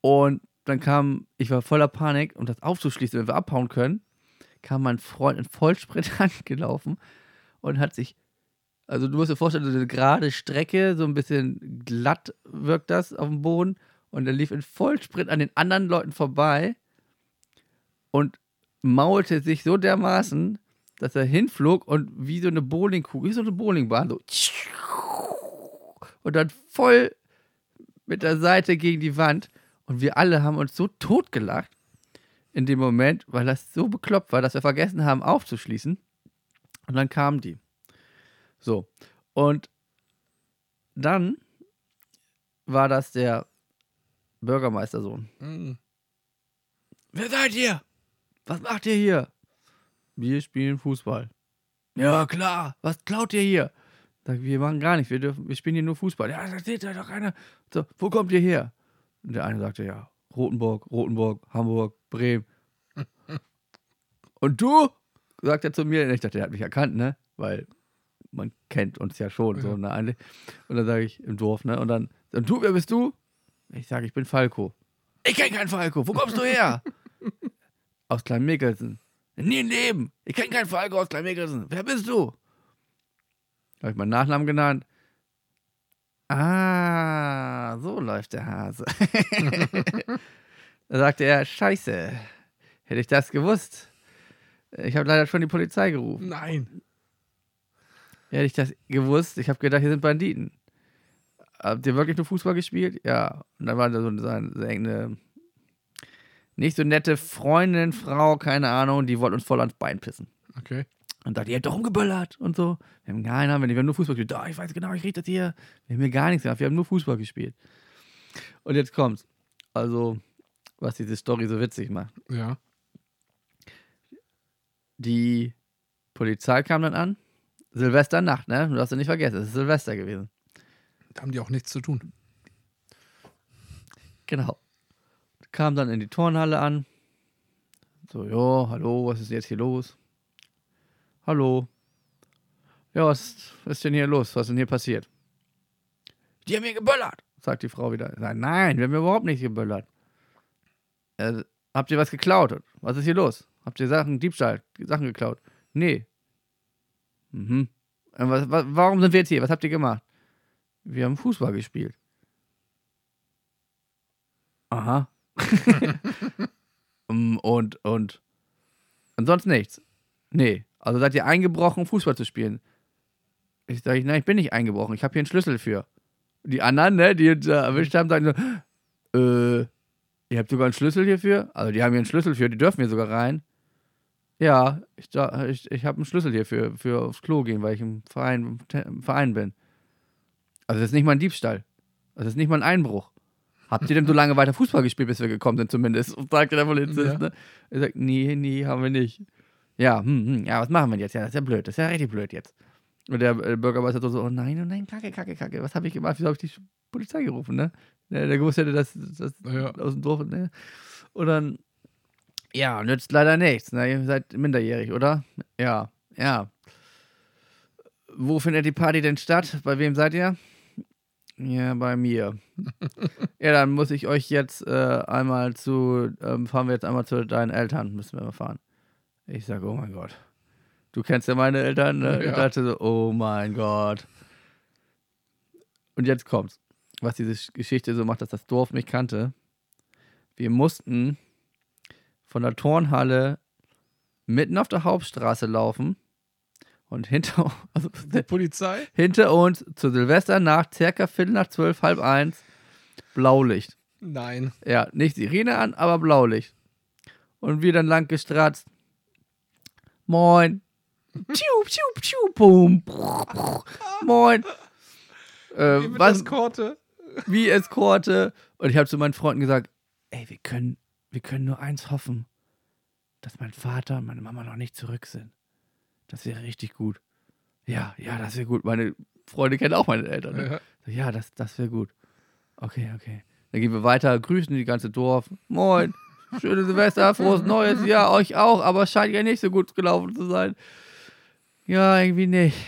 Und dann kam, ich war voller Panik, um das aufzuschließen, wenn wir abhauen können, kam mein Freund in Vollsprint angelaufen und hat sich, also du musst dir vorstellen, so eine gerade Strecke, so ein bisschen glatt wirkt das auf dem Boden und er lief in Vollsprint an den anderen Leuten vorbei und maulte sich so dermaßen, dass er hinflog und wie so eine Bowlingkugel, wie so eine Bowlingbahn, so und dann voll mit der Seite gegen die Wand und wir alle haben uns so totgelacht in dem Moment, weil das so bekloppt war, dass wir vergessen haben aufzuschließen. Und dann kamen die. So. Und dann war das der Bürgermeistersohn. Mhm. Wer seid ihr? Was macht ihr hier? Wir spielen Fußball. Ja, klar. Was klaut ihr hier? Sag, wir machen gar nichts. Wir, dürfen, wir spielen hier nur Fußball. Ja, das seht ihr doch keiner. So, wo kommt ihr her? Und der eine sagte, ja, Rotenburg, Rotenburg, Hamburg, Bremen. Und du? Sagt er zu mir. Ich dachte, der hat mich erkannt, ne? Weil man kennt uns ja schon, so, Ja. ne? eigentlich. Und dann sage ich im Dorf, ne? Und dann, und du, wer bist du? Ich sage, ich bin Falco. Ich kenne keinen Falco. Wo kommst du her? aus Kleinmickelsen. Nie im Leben. Ich kenne keinen Falco aus Kleinmickelsen. Wer bist du? Habe ich meinen Nachnamen genannt. Ah, so läuft der Hase. da sagte er, scheiße, hätte ich das gewusst. Ich habe leider schon die Polizei gerufen. Nein. Hätte ich das gewusst, ich habe gedacht, hier sind Banditen. Habt ihr wirklich nur Fußball gespielt? Ja. Und dann war da so eine, nicht so nette Freundin, Frau, keine Ahnung, die wollte uns voll ans Bein pissen. Okay. Und dachte, ihr habt doch rumgeböllert und so. Wir haben nein, haben wir nicht, wir haben nur Fußball gespielt. Doch, ich weiß genau, ich rede das hier. Wir haben hier gar nichts gemacht, wir haben nur Fußball gespielt. Und jetzt kommt's. Also, was diese Story so witzig macht. Ja. Die Polizei kam dann an. Silvesternacht, ne? Du darfst ja nicht vergessen, es ist Silvester gewesen. Da haben die auch nichts zu tun. Genau. Kam dann in die Turnhalle an. So, ja, hallo, was ist jetzt hier los? Hallo. Ja, was ist denn hier los? Was ist denn hier passiert? Die haben hier geböllert, sagt die Frau wieder. Nein, nein, wir haben überhaupt nicht geböllert. Äh, habt ihr was geklaut? Was ist hier los? Habt ihr Sachen, Diebstahl, Sachen geklaut? Nee. Mhm. Äh, was, wa- warum sind wir jetzt hier? Was habt ihr gemacht? Wir haben Fußball gespielt. Aha. Mm, und, und, und sonst nichts. Nee. Also seid ihr eingebrochen, um Fußball zu spielen? Ich sage, nein, ich bin nicht eingebrochen. Ich habe hier einen Schlüssel für. Die anderen, ne, die uns äh, erwischt haben, sagen so, äh, ihr habt sogar einen Schlüssel hierfür? Also die haben hier einen Schlüssel für, die dürfen hier sogar rein. Ja, ich, ich, ich habe einen Schlüssel hier für, für aufs Klo gehen, weil ich im Verein, im Verein bin. Also das ist nicht mal ein Diebstahl. Das ist nicht mal ein Einbruch. Habt ihr denn so lange weiter Fußball gespielt, bis wir gekommen sind, zumindest? Sagte der Polizist. Ja. Ne? Er sagt, nee, nee, haben wir nicht. Ja, hm, hm, ja, was machen wir jetzt? Ja, das ist ja blöd, das ist ja richtig blöd jetzt. Und der äh, Bürgermeister so, oh nein, oh nein, kacke, kacke, kacke, was habe ich gemacht? Wieso habe ich die Polizei gerufen, ne? Der, der gewusst hätte, dass das Ja. aus dem Dorf, ne? Und dann, ja, nützt leider nichts, ne? Ihr seid minderjährig, oder? Ja, ja. Wo findet die Party denn statt? Bei wem seid ihr? Ja, bei mir. ja, dann muss ich euch jetzt äh, einmal zu, ähm, fahren wir jetzt einmal zu deinen Eltern, müssen wir mal fahren. Ich sage, oh mein Gott. Du kennst ja meine Eltern, ne? Ich Ja. dachte so, oh mein Gott. Und jetzt kommt's. Was diese Sch- Geschichte so macht, dass das Dorf mich kannte. Wir mussten von der Turnhalle mitten auf der Hauptstraße laufen und hinter, also Die Polizei? hinter uns zur Silvesternacht, circa Viertel nach zwölf, halb eins, Blaulicht. Nein. Ja, nicht Sirene an, aber Blaulicht. Und wir dann lang gestratzt. Moin. Tschiu, tschiu, tschiu, bum. Moin. Äh, Wie was, Eskorte? wie Eskorte. Und ich habe zu meinen Freunden gesagt, ey, wir können, wir können nur eins hoffen, dass mein Vater und meine Mama noch nicht zurück sind. Das wäre richtig gut. Ja, ja, das wäre gut. Meine Freunde kennen auch meine Eltern. Ne? Ja. Ja, das, das wäre gut. Okay, okay. Dann gehen wir weiter, grüßen die ganze Dorf. Moin, schöne Silvester, frohes Neues. Ja, euch auch, aber es scheint ja nicht so gut gelaufen zu sein. Ja, irgendwie nicht.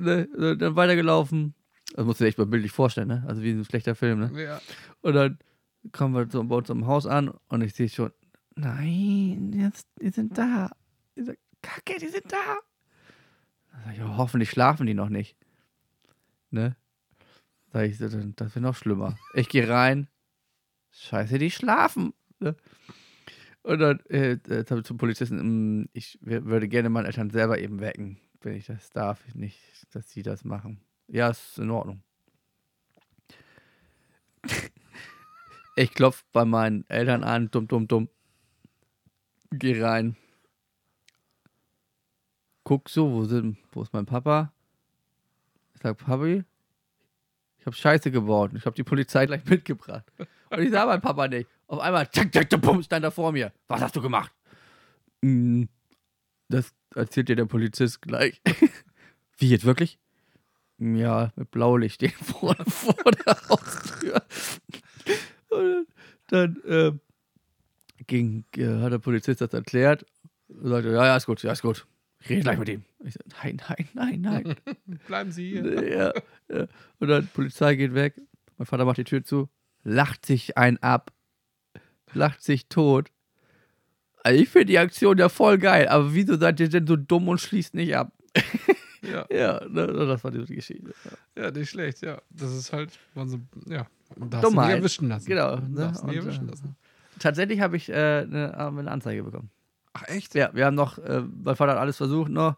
Ne, Dann weitergelaufen. Das musst du dir echt mal bildlich vorstellen, ne? Also wie ein schlechter Film, ne? Ja. Und dann kommen wir so bei uns Haus an und ich sehe schon, nein, jetzt, die sind da. Ich sag, Kacke, die sind da. Sag ich, hoffentlich schlafen die noch nicht. Ne? Sag ich, das wäre noch schlimmer. Ich gehe rein. Scheiße, die schlafen. Ne? Und dann äh, jetzt habe ich zum Polizisten, "Mm, ich würde gerne meine Eltern selber eben wecken, wenn ich das darf. Nicht, dass sie das machen. Ja, ist in Ordnung. Ich klopf bei meinen Eltern an, dumm, dumm, dumm. Geh rein. Guck so, wo, sind, wo ist mein Papa? Ich sag, Papi, ich hab Scheiße gebaut. Ich hab die Polizei gleich mitgebracht. Und ich sah meinen Papa nicht. Auf einmal, zack, zack, zack, bumm, stand er vor mir. Was hast du gemacht? "Mm, Das erzählt dir der Polizist gleich. Wie jetzt wirklich? Ja, mit Blaulicht stehen vor, vor der Haustür. Und dann äh, ging, äh, hat der Polizist das erklärt und sagte, ja, ja, ist gut, ja, ist gut. Ich rede gleich mit ihm. Ich sag, nein, nein, nein, nein. Bleiben Sie hier. ja, ja. Und dann Polizei geht weg. Mein Vater macht die Tür zu, lacht sich ein ab, lacht sich tot. Also ich finde die Aktion ja voll geil, aber wieso seid ihr denn so dumm und schließt nicht ab? Ja. Ja, ne, das war die Geschichte. ja, nicht schlecht, ja. Das ist halt, man so, ja. Da hast du Dummheit. nie erwischen lassen. Genau. Ne? nie Und, erwischen äh, lassen. Tatsächlich habe ich äh, eine, wir eine Anzeige bekommen. Ach, echt? Ja, wir haben noch, äh, mein Vater hat alles versucht noch,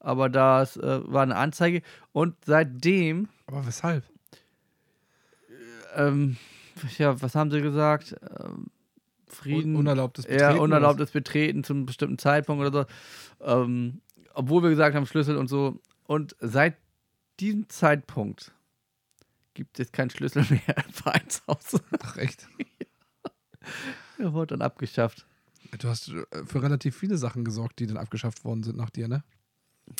Aber das äh, war eine Anzeige. Und seitdem, Aber weshalb? ähm, ja, was haben sie gesagt? Ähm, Frieden. Un unerlaubtes ja, Betreten unerlaubtes Betreten zum bestimmten Zeitpunkt oder so. Ähm, obwohl wir gesagt haben, Schlüssel und so. Und seit diesem Zeitpunkt gibt es keinen Schlüssel mehr im Vereinshaus. Ach, echt? Er wurde dann abgeschafft. Du hast äh, für relativ viele Sachen gesorgt, die dann abgeschafft worden sind nach dir, ne?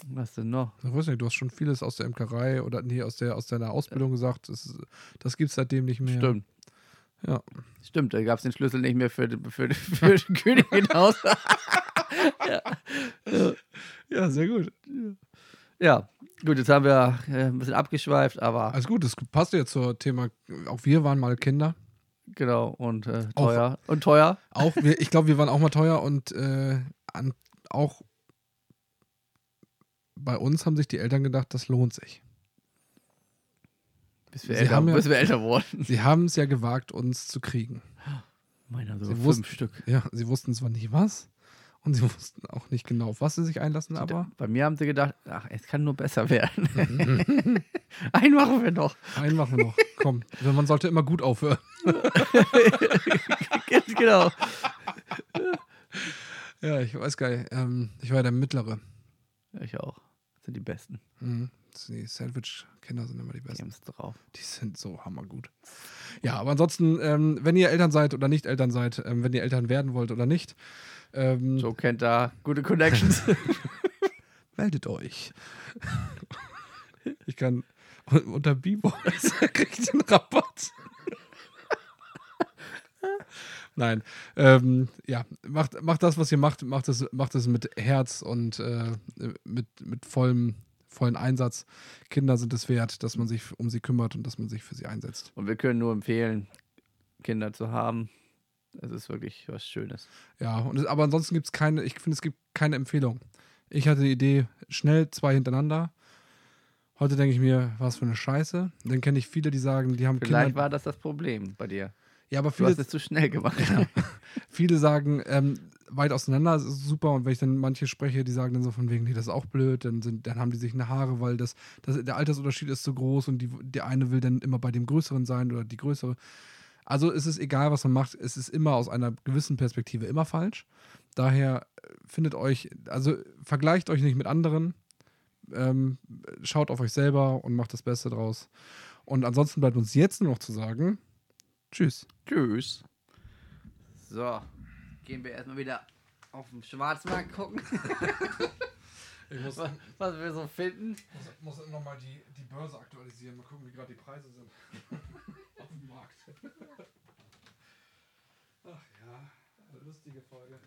Was denn noch? Ich weiß nicht, du hast schon vieles aus der Imkerei oder nee, aus, der, aus deiner Ausbildung gesagt. Das, das gibt es seitdem nicht mehr. Stimmt. Ja. Stimmt, da gab es den Schlüssel nicht mehr für, für, für den Königin-Haus. Ja, sehr gut. ja, gut, jetzt haben wir äh, ein bisschen abgeschweift, aber Alles gut, das passt ja zum Thema. Auch wir waren mal Kinder. genau, und äh, teuer. Und teuer. Auch wir, ich glaube, wir waren auch mal teuer und äh, an, auch bei uns haben sich die Eltern gedacht, das lohnt sich. Bis wir, Sie älter, haben ja- bis wir älter wurden. Sie haben es ja gewagt, uns zu kriegen. Meiner so Sie fünf wussten- Stück. Ja, sie wussten zwar nicht was und sie wussten auch nicht genau, auf was sie sich einlassen, aber Bei mir haben sie gedacht, ach, es kann nur besser werden. Einen machen wir noch. einen machen wir noch. Komm, man sollte immer gut aufhören. genau. Ja, ich weiß nicht. Ähm, ich war ja der Mittlere. Ich auch. Das sind die Besten. Mhm. Die Sandwich-Kinder sind immer die Die besten. haben es drauf. Die sind so hammergut. Ja, aber ansonsten, ähm, wenn ihr Eltern seid oder nicht Eltern seid, ähm, wenn ihr Eltern werden wollt oder nicht, ähm, Joe kennt da gute Connections. meldet euch. ich kann unter B-Boys kriegt einen Rabatt. Nein, ähm, ja, macht, macht das, was ihr macht, macht es, macht es mit Herz und äh, mit, mit vollem, vollen Einsatz. Kinder sind es wert, dass man sich um sie kümmert und dass man sich für sie einsetzt. Und wir können nur empfehlen, Kinder zu haben. Es ist wirklich was Schönes. Ja, und aber ansonsten gibt es keine, ich finde, es gibt keine Empfehlung. Ich hatte die Idee, schnell zwei hintereinander. Heute denke ich mir, was für eine Scheiße. Dann kenne ich viele, die sagen, die haben Vielleicht Kinder. war das das Problem bei dir. ja, aber Du viele, hast es zu schnell gemacht. viele sagen, ähm, weit auseinander ist super. Und wenn ich dann manche spreche, die sagen dann so von wegen, nee, das ist auch blöd, dann, sind, dann haben die sich eine Haare, weil das, das, der Altersunterschied ist so groß und die, der eine will dann immer bei dem Größeren sein oder die Größere. Also es ist egal, was man macht, es ist immer aus einer gewissen Perspektive immer falsch. Daher äh, findet euch, also vergleicht euch nicht mit anderen, ähm, schaut auf euch selber und macht das Beste draus. Und ansonsten bleibt uns jetzt nur noch zu sagen, tschüss. Tschüss. So, gehen wir erstmal wieder auf den Schwarzmarkt gucken, Ich muss, was, was wir so finden. muss, muss nochmal die, die Börse aktualisieren, mal gucken, wie gerade die Preise sind. auf dem Markt. Ach ja, eine lustige Folge.